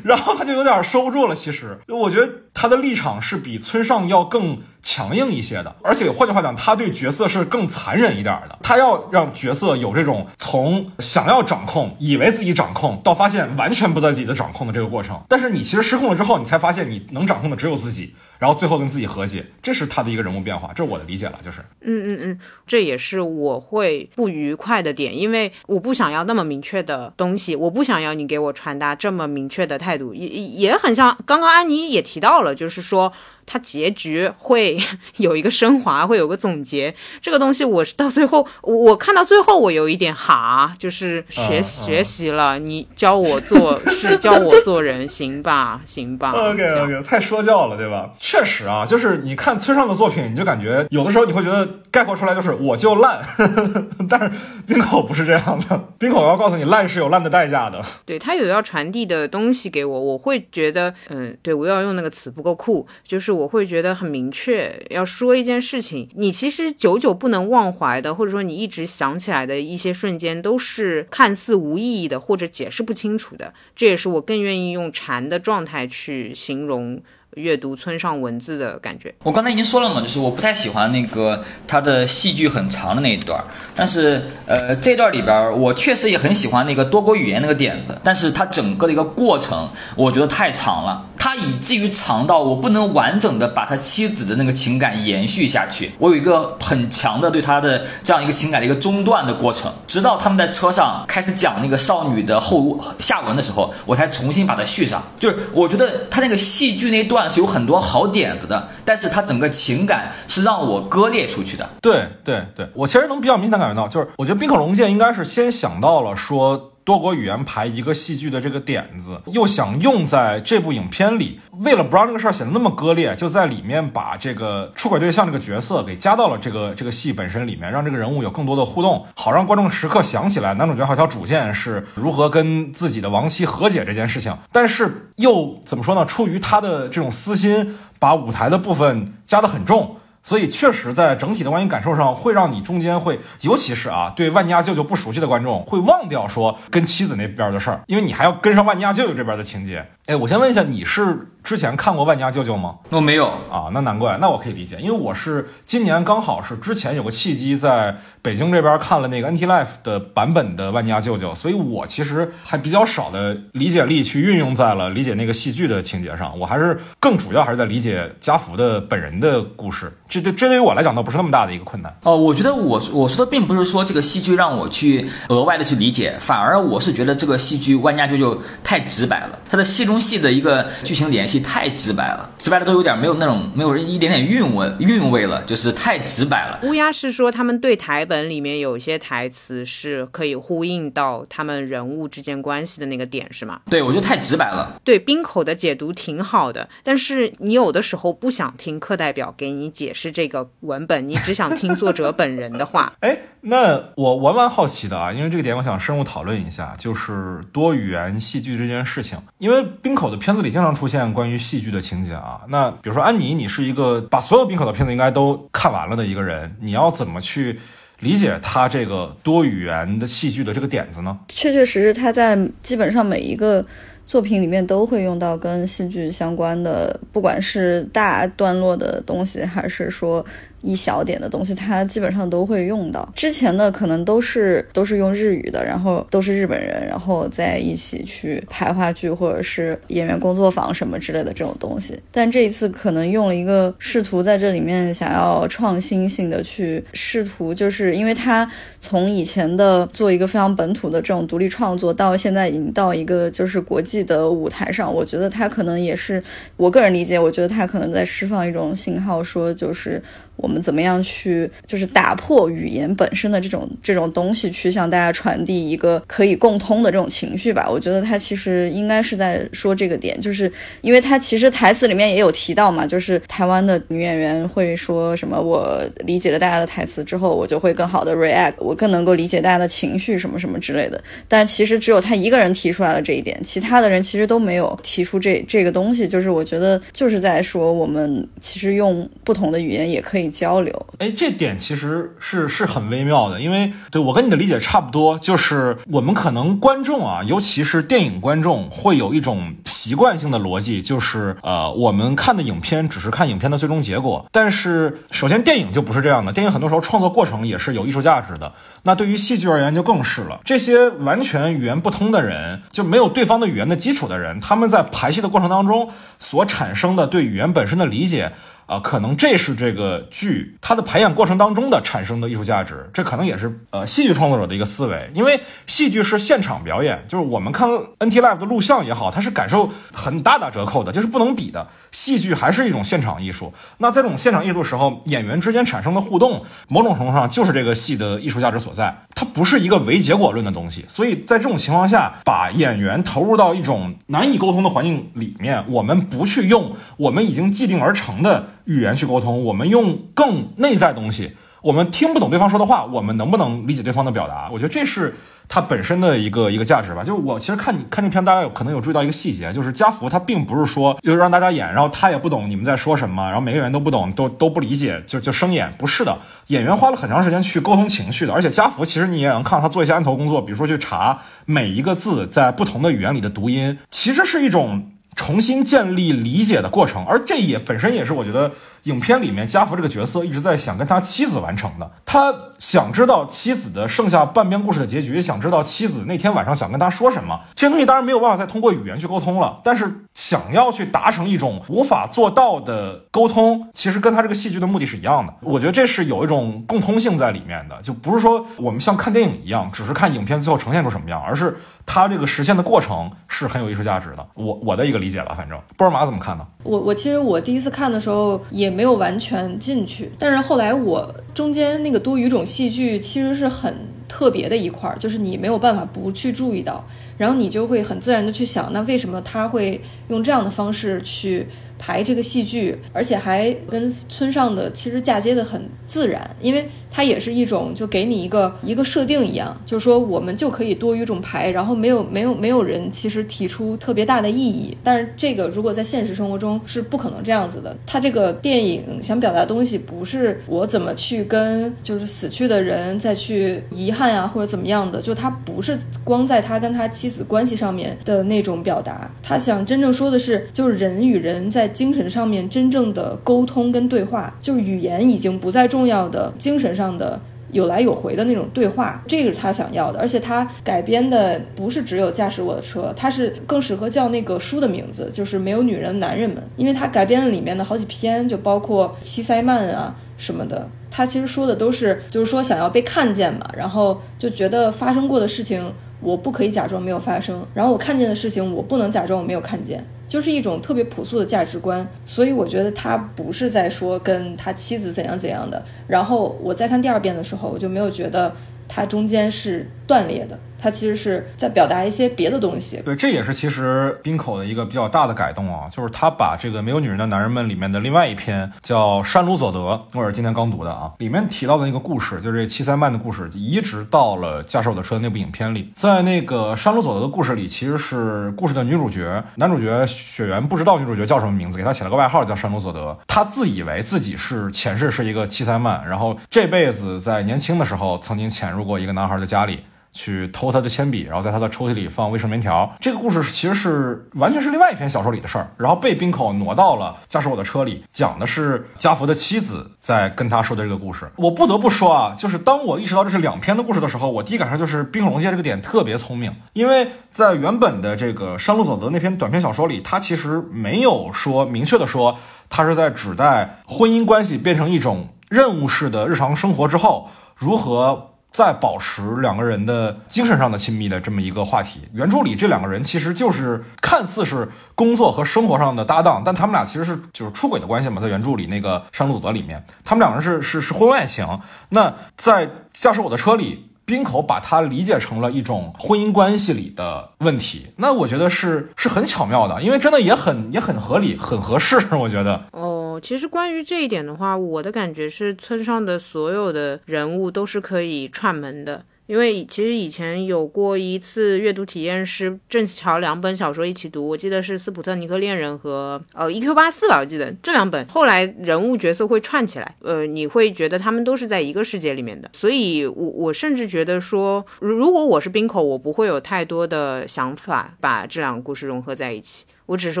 然后他就有点收不住了。其实，我觉得他的立场是比村上要更强硬一些的，而且换句话讲，他对角色是更残忍一点的。他要让角色有这种从想要掌控、以为自己掌控，到发现完全不在自己的掌控的这个过程。但是你其实失控了之后，你才发现你能掌控的只有自己。然后最后跟自己和解，这是他的一个人物变化，这是我的理解了，就是，嗯嗯嗯，这也是我会不愉快的点，因为我不想要那么明确的东西，我不想要你给我传达这么明确的态度，也也很像刚刚安妮也提到了，就是说。它结局会 有一个升华，会有个总结。这个东西我是到最后，我看到最后，我有一点哈，就是学学习了。你教我做事，教我做人，行吧，行吧。OK OK，太说教了，对吧？确实啊，就是你看村上的作品，你就感觉有的时候你会觉得概括出来就是我就烂，但是冰口不是这样的。冰口要告诉你，烂是有烂的代价的。对他有要传递的东西给我，我会觉得，嗯，对我要用那个词不够酷，就是。我会觉得很明确，要说一件事情，你其实久久不能忘怀的，或者说你一直想起来的一些瞬间，都是看似无意义的，或者解释不清楚的。这也是我更愿意用禅的状态去形容。阅读村上文字的感觉，我刚才已经说了嘛，就是我不太喜欢那个他的戏剧很长的那一段，但是呃这段里边我确实也很喜欢那个多国语言那个点子，但是它整个的一个过程我觉得太长了，他以至于长到我不能完整的把他妻子的那个情感延续下去，我有一个很强的对他的这样一个情感的一个中断的过程，直到他们在车上开始讲那个少女的后下文的时候，我才重新把它续上。就是我觉得他那个戏剧那段是有很多好点子的，但是它整个情感是让我割裂出去的。对对对，我其实能比较明显感觉到，就是我觉得冰可龙介应该是先想到了说。多国语言排一个戏剧的这个点子，又想用在这部影片里，为了不让这个事儿显得那么割裂，就在里面把这个出轨对象这个角色给加到了这个这个戏本身里面，让这个人物有更多的互动，好让观众时刻想起来男主角好像主线是如何跟自己的亡妻和解这件事情。但是又怎么说呢？出于他的这种私心，把舞台的部分加得很重。所以确实，在整体的观影感受上，会让你中间会，尤其是啊，对万尼亚舅舅不熟悉的观众，会忘掉说跟妻子那边的事儿，因为你还要跟上万尼亚舅舅这边的情节。哎，我先问一下，你是？之前看过《万家舅舅》吗？我没有啊，那难怪，那我可以理解，因为我是今年刚好是之前有个契机，在北京这边看了那个 NT Life 的版本的《万家舅舅》，所以我其实还比较少的理解力去运用在了理解那个戏剧的情节上，我还是更主要还是在理解家福的本人的故事，这这这对于我来讲倒不是那么大的一个困难。哦，我觉得我我说的并不是说这个戏剧让我去额外的去理解，反而我是觉得这个戏剧《万家舅舅》太直白了，它的戏中戏的一个剧情联系太直白了。直白的都有点没有那种没有一点点韵味韵味了，就是太直白了。乌鸦是说他们对台本里面有一些台词是可以呼应到他们人物之间关系的那个点，是吗？对，我觉得太直白了。对，冰口的解读挺好的，但是你有的时候不想听课代表给你解释这个文本，你只想听作者本人的话。哎，那我玩玩好奇的啊，因为这个点我想深入讨论一下，就是多语言戏剧这件事情，因为冰口的片子里经常出现关于戏剧的情节。啊，那比如说安妮，你是一个把所有冰可的片子应该都看完了的一个人，你要怎么去理解他这个多语言的戏剧的这个点子呢？确确实实，他在基本上每一个作品里面都会用到跟戏剧相关的，不管是大段落的东西，还是说。一小点的东西，它基本上都会用到。之前的可能都是都是用日语的，然后都是日本人，然后在一起去拍话剧或者是演员工作坊什么之类的这种东西。但这一次可能用了一个试图在这里面想要创新性的去试图，就是因为他从以前的做一个非常本土的这种独立创作，到现在已经到一个就是国际的舞台上，我觉得他可能也是我个人理解，我觉得他可能在释放一种信号，说就是我。们怎么样去，就是打破语言本身的这种这种东西，去向大家传递一个可以共通的这种情绪吧？我觉得他其实应该是在说这个点，就是因为他其实台词里面也有提到嘛，就是台湾的女演员会说什么，我理解了大家的台词之后，我就会更好的 react，我更能够理解大家的情绪什么什么之类的。但其实只有他一个人提出来了这一点，其他的人其实都没有提出这这个东西。就是我觉得就是在说，我们其实用不同的语言也可以。交流，哎，这点其实是是很微妙的，因为对我跟你的理解差不多，就是我们可能观众啊，尤其是电影观众，会有一种习惯性的逻辑，就是呃，我们看的影片只是看影片的最终结果。但是，首先电影就不是这样的，电影很多时候创作过程也是有艺术价值的。那对于戏剧而言就更是了，这些完全语言不通的人，就没有对方的语言的基础的人，他们在排戏的过程当中所产生的对语言本身的理解。啊，可能这是这个剧它的排演过程当中的产生的艺术价值，这可能也是呃戏剧创作者的一个思维，因为戏剧是现场表演，就是我们看 NT Live 的录像也好，它是感受很大打折扣的，就是不能比的。戏剧还是一种现场艺术，那在这种现场艺术的时候，演员之间产生的互动，某种程度上就是这个戏的艺术价值所在，它不是一个唯结果论的东西。所以在这种情况下，把演员投入到一种难以沟通的环境里面，我们不去用我们已经既定而成的。语言去沟通，我们用更内在东西。我们听不懂对方说的话，我们能不能理解对方的表达？我觉得这是它本身的一个一个价值吧。就是我其实看你看这篇，大家有可能有注意到一个细节，就是家福他并不是说就让大家演，然后他也不懂你们在说什么，然后每个人都不懂，都都不理解，就就生演。不是的，演员花了很长时间去沟通情绪的。而且家福其实你也能看到他做一些案头工作，比如说去查每一个字在不同的语言里的读音，其实是一种。重新建立理解的过程，而这也本身也是我觉得影片里面家福这个角色一直在想跟他妻子完成的。他想知道妻子的剩下半边故事的结局，想知道妻子那天晚上想跟他说什么。这些东西当然没有办法再通过语言去沟通了，但是想要去达成一种无法做到的沟通，其实跟他这个戏剧的目的是一样的。我觉得这是有一种共通性在里面的，就不是说我们像看电影一样，只是看影片最后呈现出什么样，而是。他这个实现的过程是很有艺术价值的，我我的一个理解吧，反正波尔玛怎么看呢？我我其实我第一次看的时候也没有完全进去，但是后来我中间那个多语种戏剧其实是很特别的一块儿，就是你没有办法不去注意到，然后你就会很自然的去想，那为什么他会用这样的方式去？排这个戏剧，而且还跟村上的其实嫁接的很自然，因为它也是一种就给你一个一个设定一样，就是说我们就可以多语种排，然后没有没有没有人其实提出特别大的异议，但是这个如果在现实生活中是不可能这样子的。他这个电影想表达东西不是我怎么去跟就是死去的人再去遗憾啊或者怎么样的，就他不是光在他跟他妻子关系上面的那种表达，他想真正说的是就是人与人在。精神上面真正的沟通跟对话，就是语言已经不再重要的，精神上的有来有回的那种对话，这个是他想要的。而且他改编的不是只有驾驶我的车，他是更适合叫那个书的名字，就是没有女人男人们，因为他改编了里面的好几篇，就包括七塞曼啊什么的，他其实说的都是就是说想要被看见嘛，然后就觉得发生过的事情我不可以假装没有发生，然后我看见的事情我不能假装我没有看见。就是一种特别朴素的价值观，所以我觉得他不是在说跟他妻子怎样怎样的。然后我再看第二遍的时候，我就没有觉得它中间是断裂的。它其实是在表达一些别的东西，对，这也是其实冰口的一个比较大的改动啊，就是他把这个《没有女人的男人们》里面的另外一篇叫《山鲁佐德》，我是今天刚读的啊，里面提到的那个故事，就是这七三曼的故事，移植到了《驾驶我的车》那部影片里。在那个山鲁佐德的故事里，其实是故事的女主角，男主角雪原不知道女主角叫什么名字，给他起了个外号叫山鲁佐德。他自以为自己是前世是一个七三曼，然后这辈子在年轻的时候曾经潜入过一个男孩的家里。去偷他的铅笔，然后在他的抽屉里放卫生棉条。这个故事其实是完全是另外一篇小说里的事儿，然后被冰口挪到了驾驶我的车里，讲的是加福的妻子在跟他说的这个故事。我不得不说啊，就是当我意识到这是两篇的故事的时候，我第一感受就是冰口龙介这个点特别聪明，因为在原本的这个山路佐德那篇短篇小说里，他其实没有说明确的说他是在指代婚姻关系变成一种任务式的日常生活之后如何。在保持两个人的精神上的亲密的这么一个话题，原著里这两个人其实就是看似是工作和生活上的搭档，但他们俩其实是就是出轨的关系嘛。在原著里那个《山路佐德》里面，他们两个人是是是婚外情。那在驾驶我的车里。冰口把它理解成了一种婚姻关系里的问题，那我觉得是是很巧妙的，因为真的也很也很合理，很合适。我觉得哦，其实关于这一点的话，我的感觉是村上的所有的人物都是可以串门的。因为其实以前有过一次阅读体验，是正巧两本小说一起读，我记得是《斯普特尼克恋人》和呃《E.Q. 八四》吧，我记得这两本后来人物角色会串起来，呃，你会觉得他们都是在一个世界里面的，所以我我甚至觉得说，如果我是冰口，我不会有太多的想法把这两个故事融合在一起，我只是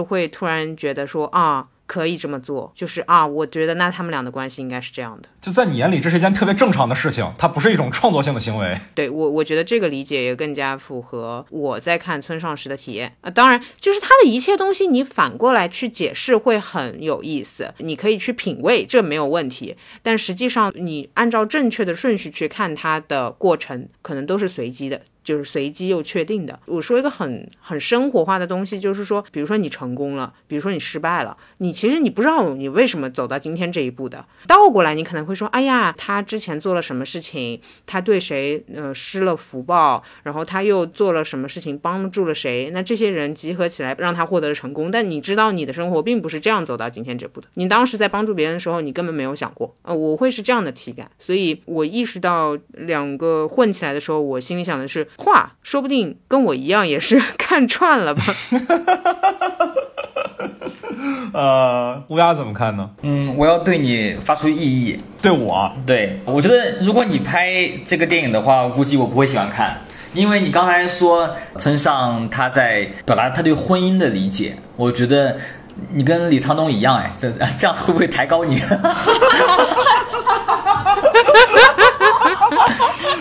会突然觉得说啊。可以这么做，就是啊，我觉得那他们俩的关系应该是这样的。就在你眼里，这是一件特别正常的事情，它不是一种创作性的行为。对我，我觉得这个理解也更加符合我在看村上时的体验啊。当然，就是他的一切东西，你反过来去解释会很有意思，你可以去品味，这没有问题。但实际上，你按照正确的顺序去看它的过程，可能都是随机的。就是随机又确定的。我说一个很很生活化的东西，就是说，比如说你成功了，比如说你失败了，你其实你不知道你为什么走到今天这一步的。倒过来，你可能会说，哎呀，他之前做了什么事情，他对谁呃施了福报，然后他又做了什么事情帮助了谁，那这些人集合起来让他获得了成功。但你知道你的生活并不是这样走到今天这步的。你当时在帮助别人的时候，你根本没有想过，呃，我会是这样的体感。所以我意识到两个混起来的时候，我心里想的是。话说不定跟我一样也是 看串了吧。呃，乌鸦怎么看呢？嗯，我要对你发出异议。对我，对我觉得，如果你拍这个电影的话，估计我不会喜欢看，因为你刚才说村上他在表达他对婚姻的理解，我觉得你跟李沧东一样，哎，这 这样会不会抬高你？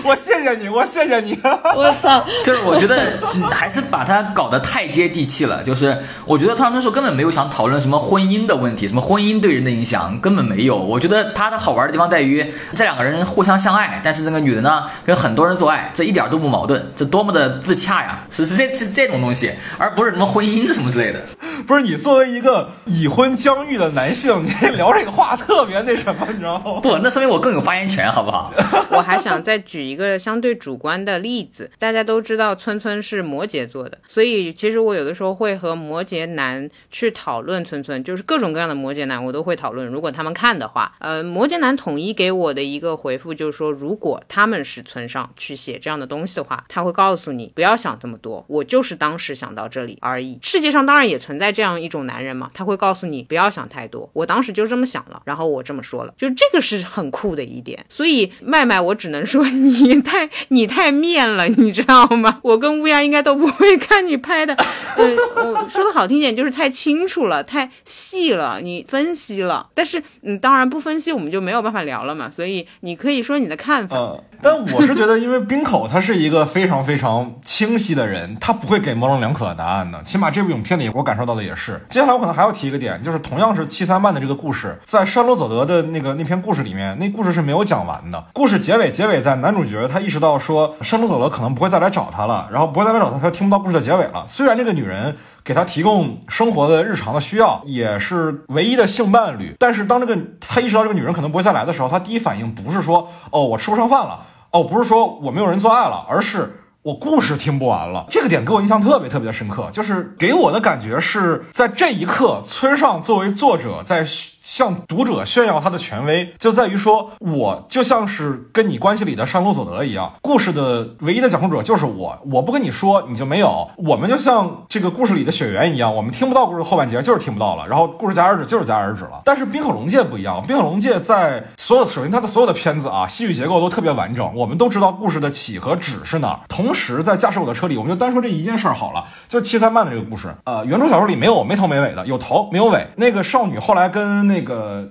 我谢谢你，我谢谢你。我操！就是我觉得嗯还是把他搞得太接地气了。就是我觉得他们说根本没有想讨论什么婚姻的问题，什么婚姻对人的影响根本没有。我觉得他的好玩的地方在于这两个人互相相爱，但是这个女的呢跟很多人做爱，这一点都不矛盾，这多么的自洽呀！是是这是这种东西，而不是什么婚姻什么之类的。不是你作为一个已婚将育的男性，你聊这个话特别那什么，你知道吗？不，那说明我更有发言权，好不好？我还想再举一个相对主观的例子，大家都知道村村是摩羯座的，所以其实我有的时候会和摩羯男去讨论村村，就是各种各样的摩羯男我都会讨论。如果他们看的话，呃，摩羯男统一给我的一个回复就是说，如果他们是村上去写这样的东西的话，他会告诉你不要想这么多，我就是当时想到这里而已。世界上当然也存在这样一种男人嘛，他会告诉你不要想太多，我当时就这么想了，然后我这么说了，就这个是很酷的一点。所以麦麦，我只能说你太你太面了，你知道吗？我跟乌鸦应该都不会看你拍的，呃，我说的好听点就是太清楚了，太细了，你分析了。但是嗯，当然不分析我们就没有办法聊了嘛，所以你可以说你的看法。嗯，但我是觉得，因为冰口他是一个非常非常清晰的人，他不会给模棱两可的答案的。起码这部影片里我感受到的也是。接下来我可能还要提一个点，就是同样是七三半的这个故事，在山罗佐德的那个那篇故事里面，那故事是没有讲完的。故事结尾结尾在男主角他意识到说山罗佐德可能不会再来找他了，然后不会再来找他，他听不到故事的结尾了。虽然这个女人给他提供生活的日常的需要，也是唯一的性伴侣，但是当这个他意识到这个女人可能不会再来的时候，他第一反应不是说哦我吃不上饭了。哦，不是说我没有人做爱了，而是我故事听不完了。这个点给我印象特别特别的深刻，就是给我的感觉是在这一刻，村上作为作者在向读者炫耀他的权威，就在于说我就像是跟你关系里的山罗佐德一样，故事的唯一的讲述者就是我，我不跟你说你就没有。我们就像这个故事里的雪原一样，我们听不到故事后半截就是听不到了，然后故事戛然而止就是戛然而止了。但是冰口龙介不一样，冰口龙介在所有首先他的所有的片子啊，戏剧结构都特别完整，我们都知道故事的起和止是哪儿。同时在驾驶我的车里，我们就单说这一件事儿好了，就七三漫的这个故事，呃，原著小说里没有没头没尾的，有头没有尾。那个少女后来跟那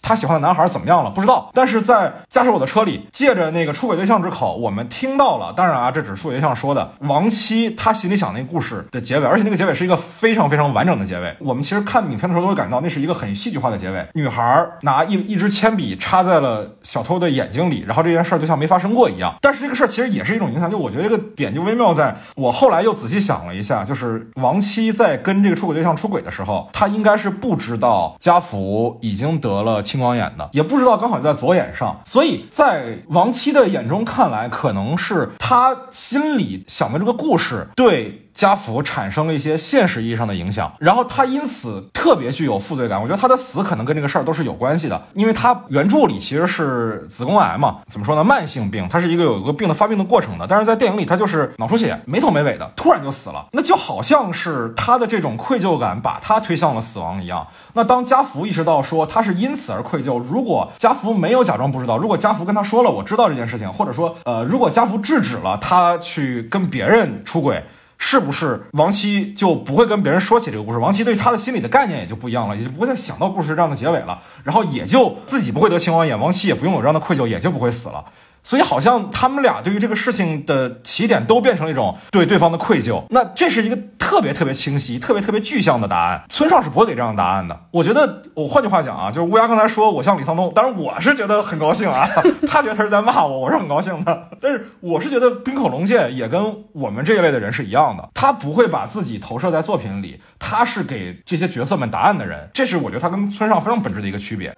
她喜欢的男孩怎么样了？不知道。但是在驾驶我的车里，借着那个出轨对象之口，我们听到了。当然啊，这只是出轨对象说的。王妻她心里想那个故事的结尾，而且那个结尾是一个非常非常完整的结尾。我们其实看影片的时候都会感到，那是一个很戏剧化的结尾。女孩拿一一支铅笔插在了小偷的眼睛里，然后这件事儿就像没发生过一样。但是这个事儿其实也是一种影响。就我觉得这个点就微妙，在我后来又仔细想了一下，就是王妻在跟这个出轨对象出轨的时候，她应该是不知道家福已经得了青光眼的，也不知道刚好在左眼上，所以在王妻的眼中看来，可能是他心里想的这个故事对。家福产生了一些现实意义上的影响，然后他因此特别具有负罪感。我觉得他的死可能跟这个事儿都是有关系的，因为他原著里其实是子宫癌嘛，怎么说呢？慢性病，它是一个有一个病的发病的过程的。但是在电影里，他就是脑出血，没头没尾的，突然就死了。那就好像是他的这种愧疚感把他推向了死亡一样。那当家福意识到说他是因此而愧疚，如果家福没有假装不知道，如果家福跟他说了我知道这件事情，或者说呃，如果家福制止了他去跟别人出轨。是不是王琦就不会跟别人说起这个故事？王琦对他的心理的概念也就不一样了，也就不会再想到故事这样的结尾了，然后也就自己不会得青光眼，王琦也不用有这样的愧疚，也就不会死了。所以好像他们俩对于这个事情的起点都变成了一种对对方的愧疚。那这是一个特别特别清晰、特别特别具象的答案。村上是不会给这样的答案的。我觉得，我换句话讲啊，就是乌鸦刚才说我像李沧东，当然我是觉得很高兴啊，他觉得他是在骂我，我是很高兴的。但是我是觉得冰口龙介也跟我们这一类的人是一样的，他不会把自己投射在作品里，他是给这些角色们答案的人。这是我觉得他跟村上非常本质的一个区别。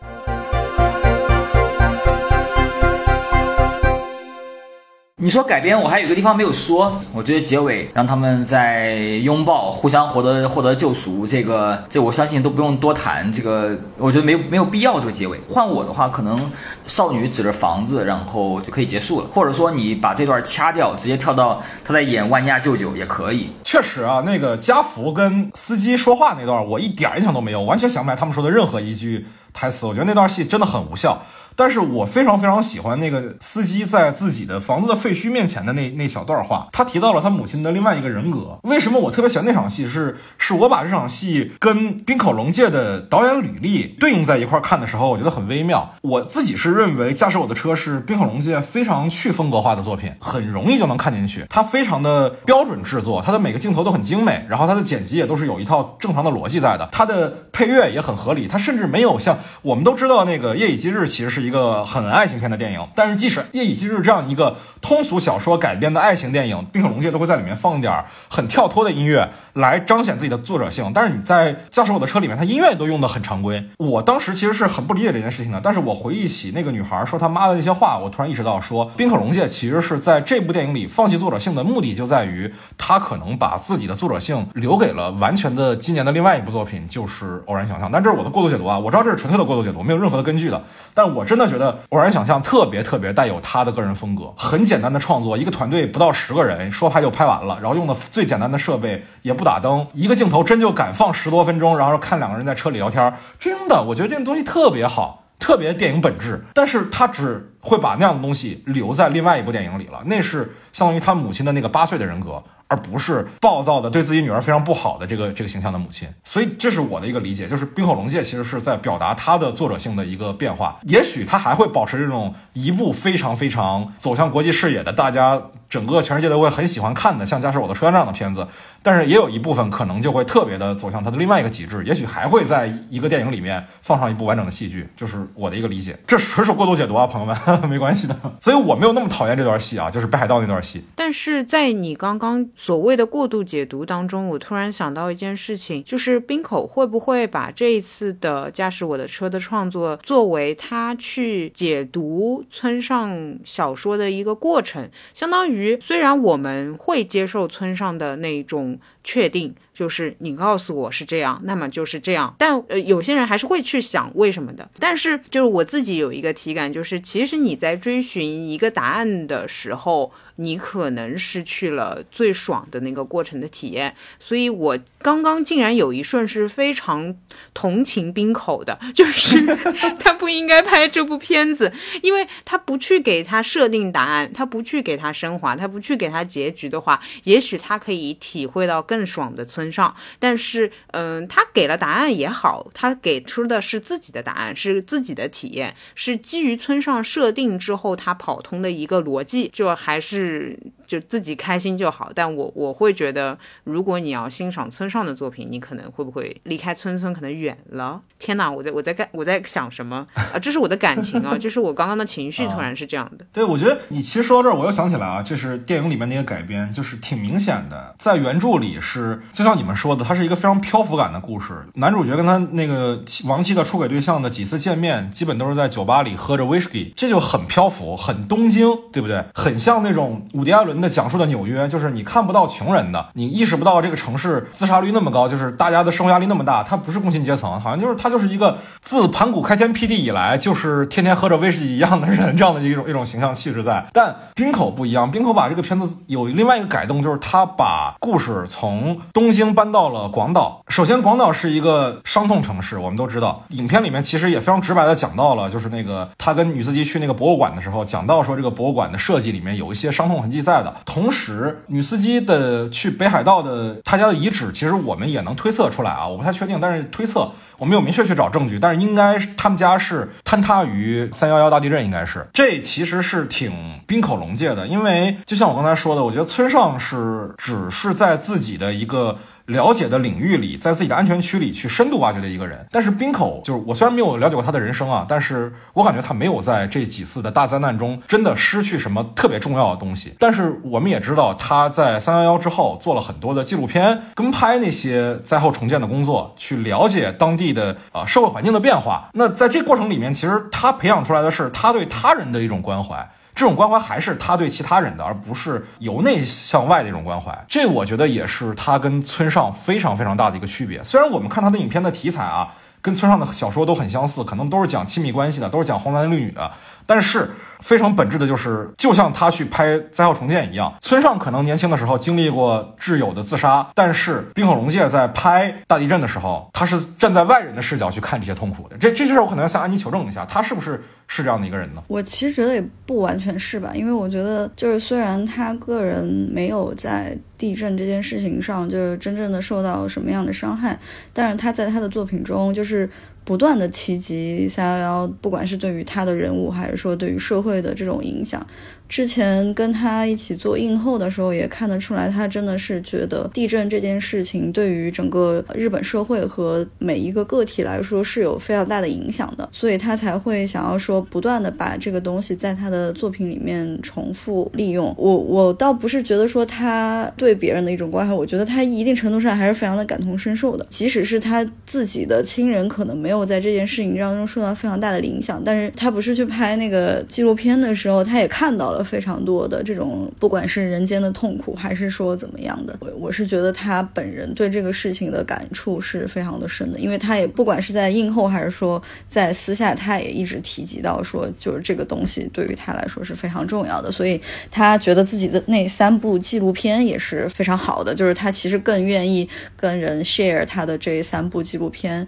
你说改编，我还有一个地方没有说，我觉得结尾让他们在拥抱，互相获得获得救赎，这个这我相信都不用多谈，这个我觉得没没有必要这个结尾。换我的话，可能少女指着房子，然后就可以结束了，或者说你把这段掐掉，直接跳到他在演万家舅舅也可以。确实啊，那个家福跟司机说话那段，我一点印象都没有，完全想不起来他们说的任何一句台词，我觉得那段戏真的很无效。但是我非常非常喜欢那个司机在自己的房子的废墟面前的那那小段话，他提到了他母亲的另外一个人格。为什么我特别喜欢那场戏？是是我把这场戏跟滨口龙介的导演履历对应在一块看的时候，我觉得很微妙。我自己是认为《驾驶我的车》是滨口龙介非常去风格化的作品，很容易就能看进去。它非常的标准制作，它的每个镜头都很精美，然后它的剪辑也都是有一套正常的逻辑在的，它的配乐也很合理，它甚至没有像我们都知道那个《夜以继日》其实是一一个很爱情片的电影，但是即使《夜以继日》这样一个通俗小说改编的爱情电影，滨口龙介都会在里面放点很跳脱的音乐来彰显自己的作者性。但是你在《驾驶我的车》里面，他音乐都用的很常规。我当时其实是很不理解这件事情的，但是我回忆起那个女孩说他妈的那些话，我突然意识到，说滨口龙介其实是在这部电影里放弃作者性的目的就在于他可能把自己的作者性留给了完全的今年的另外一部作品，就是《偶然想象》。但这是我的过度解读啊，我知道这是纯粹的过度解读，没有任何的根据的。但我真真的觉得。偶然想象特别特别带有他的个人风格，很简单的创作，一个团队不到十个人说拍就拍完了，然后用的最简单的设备，也不打灯，一个镜头真就敢放十多分钟，然后看两个人在车里聊天，真的，我觉得这个东西特别好，特别电影本质，但是他只会把那样的东西留在另外一部电影里了，那是相当于他母亲的那个八岁的人格。而不是暴躁的对自己女儿非常不好的这个这个形象的母亲，所以这是我的一个理解，就是冰火龙界其实是在表达他的作者性的一个变化。也许他还会保持这种一部非常非常走向国际视野的，大家整个全世界都会很喜欢看的，像《驾驶我的车》这样的片子。但是也有一部分可能就会特别的走向他的另外一个极致，也许还会在一个电影里面放上一部完整的戏剧，就是我的一个理解。这纯属过度解读啊，朋友们，没关系的。所以我没有那么讨厌这段戏啊，就是北海道那段戏。但是在你刚刚。所谓的过度解读当中，我突然想到一件事情，就是冰口会不会把这一次的驾驶我的车的创作作为他去解读村上小说的一个过程，相当于虽然我们会接受村上的那种。确定就是你告诉我是这样，那么就是这样。但呃，有些人还是会去想为什么的。但是就是我自己有一个体感，就是其实你在追寻一个答案的时候，你可能失去了最爽的那个过程的体验。所以我刚刚竟然有一瞬是非常同情冰口的，就是 他不应该拍这部片子，因为他不去给他设定答案，他不去给他升华，他不去给他结局的话，也许他可以体会到。更爽的村上，但是，嗯，他给了答案也好，他给出的是自己的答案，是自己的体验，是基于村上设定之后他跑通的一个逻辑，就还是。就自己开心就好，但我我会觉得，如果你要欣赏村上的作品，你可能会不会离开村村可能远了？天哪，我在我在干我在想什么啊？这是我的感情啊，就是我刚刚的情绪突然是这样的。对，我觉得你其实说到这儿，我又想起来啊，就是电影里面那个改编，就是挺明显的，在原著里是就像你们说的，它是一个非常漂浮感的故事。男主角跟他那个亡妻的出轨对象的几次见面，基本都是在酒吧里喝着威士忌，这就很漂浮，很东京，对不对？很像那种伍迪·艾伦。那讲述的纽约，就是你看不到穷人的，你意识不到这个城市自杀率那么高，就是大家的生活压力那么大。他不是工薪阶层，好像就是他就是一个自盘古开天辟地以来，就是天天喝着威士忌一样的人，这样的一种一种形象气质在。但冰口不一样，冰口把这个片子有另外一个改动，就是他把故事从东京搬到了广岛。首先，广岛是一个伤痛城市，我们都知道。影片里面其实也非常直白的讲到了，就是那个他跟女司机去那个博物馆的时候，讲到说这个博物馆的设计里面有一些伤痛痕迹在的。同时，女司机的去北海道的他家的遗址，其实我们也能推测出来啊，我不太确定，但是推测我没有明确去找证据，但是应该他们家是坍塌于三幺幺大地震，应该是这其实是挺冰口龙界的，因为就像我刚才说的，我觉得村上是 只是在自己的一个。了解的领域里，在自己的安全区里去深度挖掘的一个人。但是冰口就是我虽然没有了解过他的人生啊，但是我感觉他没有在这几次的大灾难中真的失去什么特别重要的东西。但是我们也知道他在三幺幺之后做了很多的纪录片，跟拍那些灾后重建的工作，去了解当地的啊社会环境的变化。那在这过程里面，其实他培养出来的是他对他人的一种关怀。这种关怀还是他对其他人的，而不是由内向外的一种关怀。这我觉得也是他跟村上非常非常大的一个区别。虽然我们看他的影片的题材啊，跟村上的小说都很相似，可能都是讲亲密关系的，都是讲红男绿女的。但是非常本质的就是，就像他去拍《灾后重建》一样，村上可能年轻的时候经历过挚友的自杀，但是冰口龙介在拍大地震的时候，他是站在外人的视角去看这些痛苦的。这这事我可能要向安妮求证一下，他是不是是这样的一个人呢？我其实觉得也不完全是吧，因为我觉得就是虽然他个人没有在地震这件事情上就是真正的受到什么样的伤害，但是他在他的作品中就是。不断的提及三幺幺，不管是对于他的人物，还是说对于社会的这种影响。之前跟他一起做映后的时候，也看得出来，他真的是觉得地震这件事情对于整个日本社会和每一个个体来说是有非常大的影响的，所以他才会想要说不断的把这个东西在他的作品里面重复利用。我我倒不是觉得说他对别人的一种关怀，我觉得他一定程度上还是非常的感同身受的，即使是他自己的亲人可能没有在这件事情当中受到非常大的影响，但是他不是去拍那个纪录片的时候，他也看到了。非常多的这种，不管是人间的痛苦，还是说怎么样的，我我是觉得他本人对这个事情的感触是非常的深的，因为他也不管是在映后，还是说在私下，他也一直提及到说，就是这个东西对于他来说是非常重要的，所以他觉得自己的那三部纪录片也是非常好的，就是他其实更愿意跟人 share 他的这三部纪录片。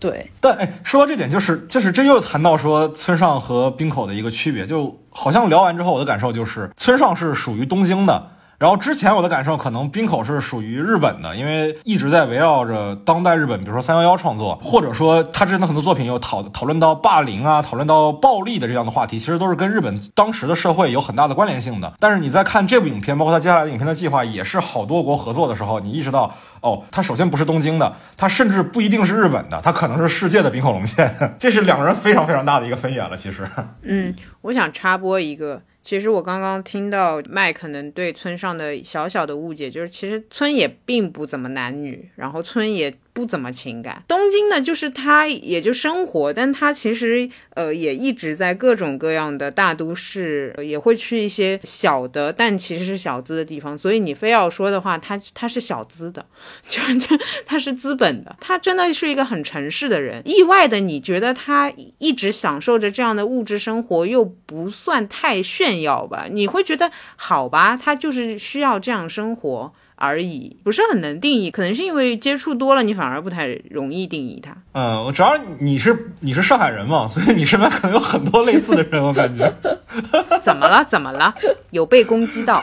对，但哎，说到这点，就是就是这又谈到说村上和冰口的一个区别，就好像聊完之后，我的感受就是村上是属于东京的。然后之前我的感受可能冰口是属于日本的，因为一直在围绕着当代日本，比如说三幺幺创作，或者说他之前的很多作品有讨讨论到霸凌啊，讨论到暴力的这样的话题，其实都是跟日本当时的社会有很大的关联性的。但是你在看这部影片，包括他接下来的影片的计划，也是好多国合作的时候，你意识到，哦，他首先不是东京的，他甚至不一定是日本的，他可能是世界的冰口龙剑，这是两个人非常非常大的一个分野了。其实，嗯，我想插播一个。其实我刚刚听到麦可能对村上的小小的误解，就是其实村也并不怎么男女，然后村也。不怎么情感，东京呢，就是他也就生活，但他其实呃也一直在各种各样的大都市，也会去一些小的，但其实是小资的地方。所以你非要说的话，他他是小资的，就是他是资本的，他真的是一个很城市的人。意外的，你觉得他一直享受着这样的物质生活，又不算太炫耀吧？你会觉得好吧，他就是需要这样生活。而已，不是很能定义，可能是因为接触多了，你反而不太容易定义它。嗯，我主要你是你是上海人嘛，所以你身边可能有很多类似的人，我感觉。怎么了？怎么了？有被攻击到？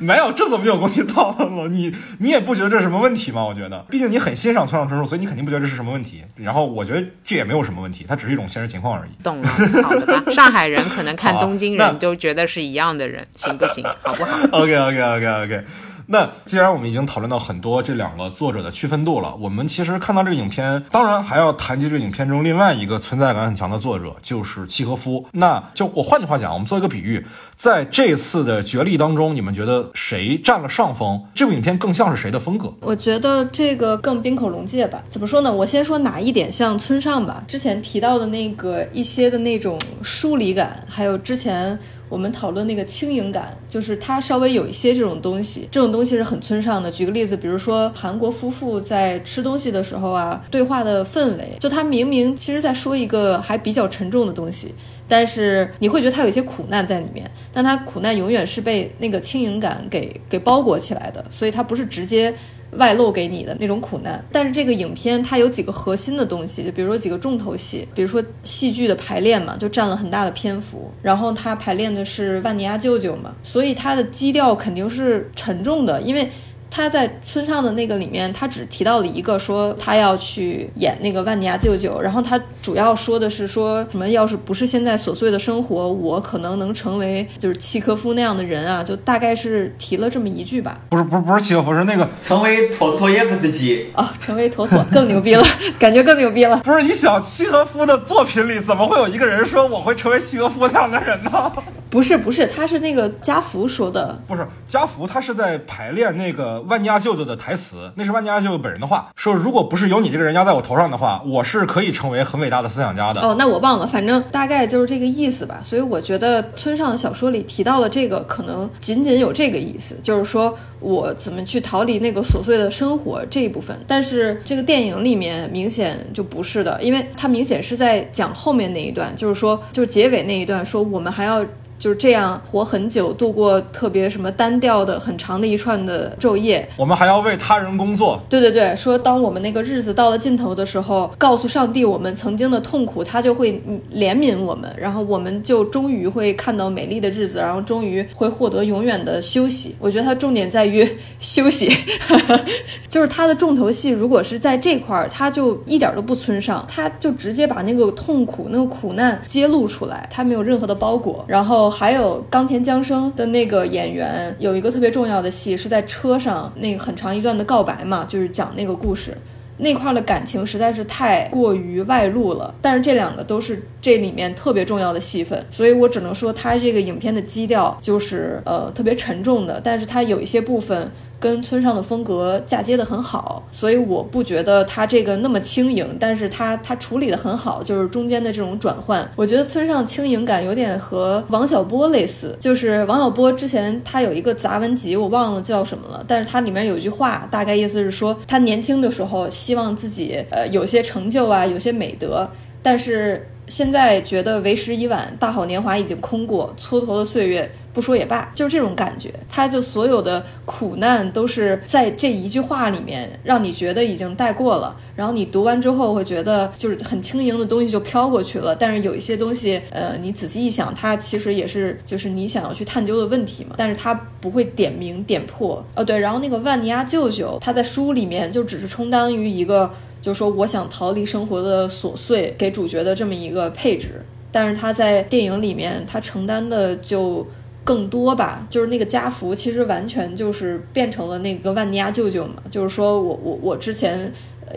没有，这怎么有攻击到了？你你也不觉得这是什么问题吗？我觉得，毕竟你很欣赏村上春树，所以你肯定不觉得这是什么问题。然后我觉得这也没有什么问题，它只是一种现实情况而已。懂了，好的吧？上海人可能看东京人都觉得是一样的人，行不行？好不好？OK OK OK OK。那既然我们已经讨论到很多这两个作者的区分度了，我们其实看到这个影片，当然还要谈及这个影片中另外一个存在感很强的作者，就是契诃夫。那就我换句话讲，我们做一个比喻，在这次的角力当中，你们觉得谁占了上风？这部影片更像是谁的风格？我觉得这个更冰口龙介吧。怎么说呢？我先说哪一点像村上吧。之前提到的那个一些的那种疏离感，还有之前。我们讨论那个轻盈感，就是它稍微有一些这种东西，这种东西是很村上的。举个例子，比如说韩国夫妇在吃东西的时候啊，对话的氛围，就他明明其实在说一个还比较沉重的东西，但是你会觉得他有一些苦难在里面，但他苦难永远是被那个轻盈感给给包裹起来的，所以他不是直接。外露给你的那种苦难，但是这个影片它有几个核心的东西，就比如说几个重头戏，比如说戏剧的排练嘛，就占了很大的篇幅。然后他排练的是万尼亚舅舅嘛，所以他的基调肯定是沉重的，因为。他在村上的那个里面，他只提到了一个，说他要去演那个万尼亚舅舅，然后他主要说的是说什么，要是不是现在琐碎的生活，我可能能成为就是契科夫那样的人啊，就大概是提了这么一句吧。不是不是不是契科夫，是那个成为陀思妥耶夫斯基啊，成为妥妥更牛逼了，感觉更牛逼了。不是你想契诃夫的作品里怎么会有一个人说我会成为契诃夫那样的人呢？不是不是，他是那个家福说的，不是家福，他是在排练那个万尼亚舅舅的台词，那是万尼亚舅舅本人的话，说如果不是有你这个人压在我头上的话，我是可以成为很伟大的思想家的。哦，那我忘了，反正大概就是这个意思吧。所以我觉得村上的小说里提到了这个，可能仅仅有这个意思，就是说我怎么去逃离那个琐碎的生活这一部分。但是这个电影里面明显就不是的，因为它明显是在讲后面那一段，就是说，就是结尾那一段，说我们还要。就是这样活很久，度过特别什么单调的很长的一串的昼夜。我们还要为他人工作。对对对，说当我们那个日子到了尽头的时候，告诉上帝我们曾经的痛苦，他就会怜悯我们，然后我们就终于会看到美丽的日子，然后终于会获得永远的休息。我觉得它重点在于 休息，就是他的重头戏。如果是在这块儿，他就一点都不村上，他就直接把那个痛苦、那个苦难揭露出来，他没有任何的包裹，然后。还有冈田将生的那个演员，有一个特别重要的戏是在车上那个很长一段的告白嘛，就是讲那个故事，那块的感情实在是太过于外露了。但是这两个都是这里面特别重要的戏份，所以我只能说它这个影片的基调就是呃特别沉重的，但是它有一些部分。跟村上的风格嫁接的很好，所以我不觉得他这个那么轻盈，但是他他处理的很好，就是中间的这种转换，我觉得村上轻盈感有点和王小波类似，就是王小波之前他有一个杂文集，我忘了叫什么了，但是它里面有一句话，大概意思是说他年轻的时候希望自己呃有些成就啊，有些美德，但是。现在觉得为时已晚，大好年华已经空过，蹉跎的岁月不说也罢，就是这种感觉。他就所有的苦难都是在这一句话里面，让你觉得已经带过了。然后你读完之后会觉得，就是很轻盈的东西就飘过去了。但是有一些东西，呃，你仔细一想，它其实也是就是你想要去探究的问题嘛。但是它不会点名点破。哦，对，然后那个万尼亚舅舅，他在书里面就只是充当于一个。就说我想逃离生活的琐碎，给主角的这么一个配置，但是他在电影里面他承担的就更多吧。就是那个家福其实完全就是变成了那个万尼亚舅舅嘛。就是说我我我之前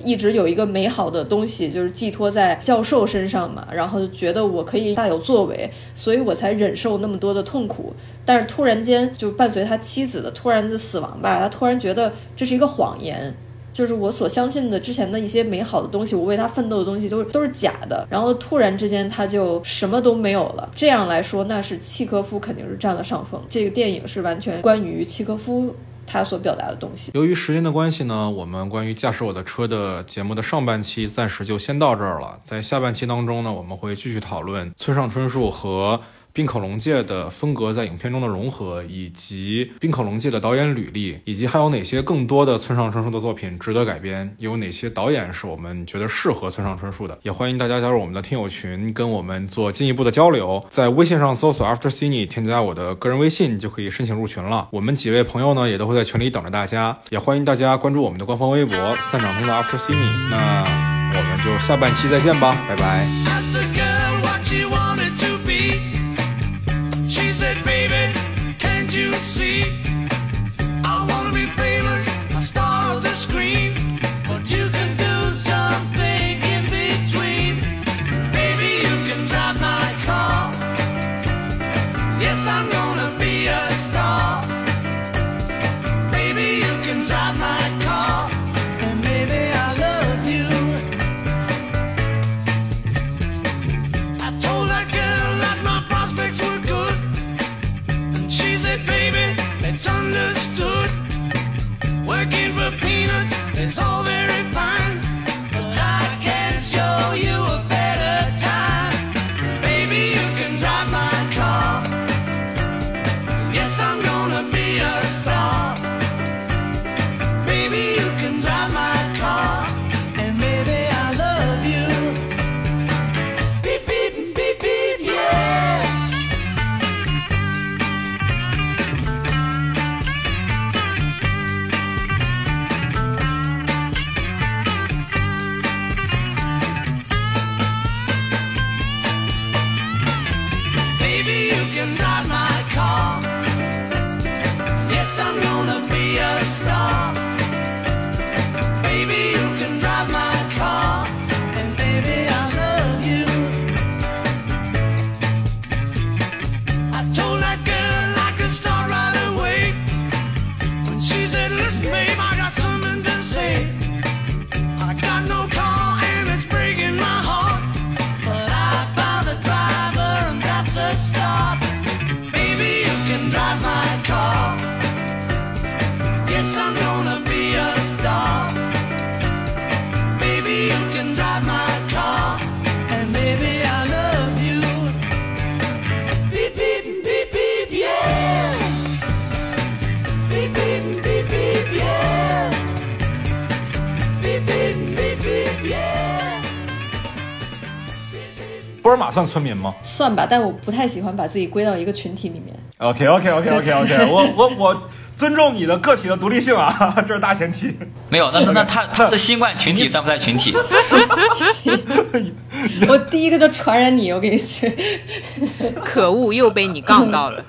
一直有一个美好的东西，就是寄托在教授身上嘛，然后觉得我可以大有作为，所以我才忍受那么多的痛苦。但是突然间就伴随他妻子的突然的死亡吧，他突然觉得这是一个谎言。就是我所相信的之前的一些美好的东西，我为他奋斗的东西都是都是假的。然后突然之间他就什么都没有了。这样来说，那是契科夫肯定是占了上风。这个电影是完全关于契科夫他所表达的东西。由于时间的关系呢，我们关于驾驶我的车的节目的上半期暂时就先到这儿了。在下半期当中呢，我们会继续讨论村上春树和。冰可龙界的风格在影片中的融合，以及冰可龙界的导演履历，以及还有哪些更多的村上春树的作品值得改编？有哪些导演是我们觉得适合村上春树的？也欢迎大家加入我们的听友群，跟我们做进一步的交流。在微信上搜索 After Cine，添加我的个人微信就可以申请入群了。我们几位朋友呢，也都会在群里等着大家。也欢迎大家关注我们的官方微博“散场中的 After Cine”。那我们就下半期再见吧，拜拜。村民吗算吧，但我不太喜欢把自己归到一个群体里面。？OK OK OK OK OK，我我我尊重你的个体的独立性啊，这是大前提。没有，那那那他他是新冠群体算不算群体？我第一个就传染你，我跟你说。可恶，又被你杠到了。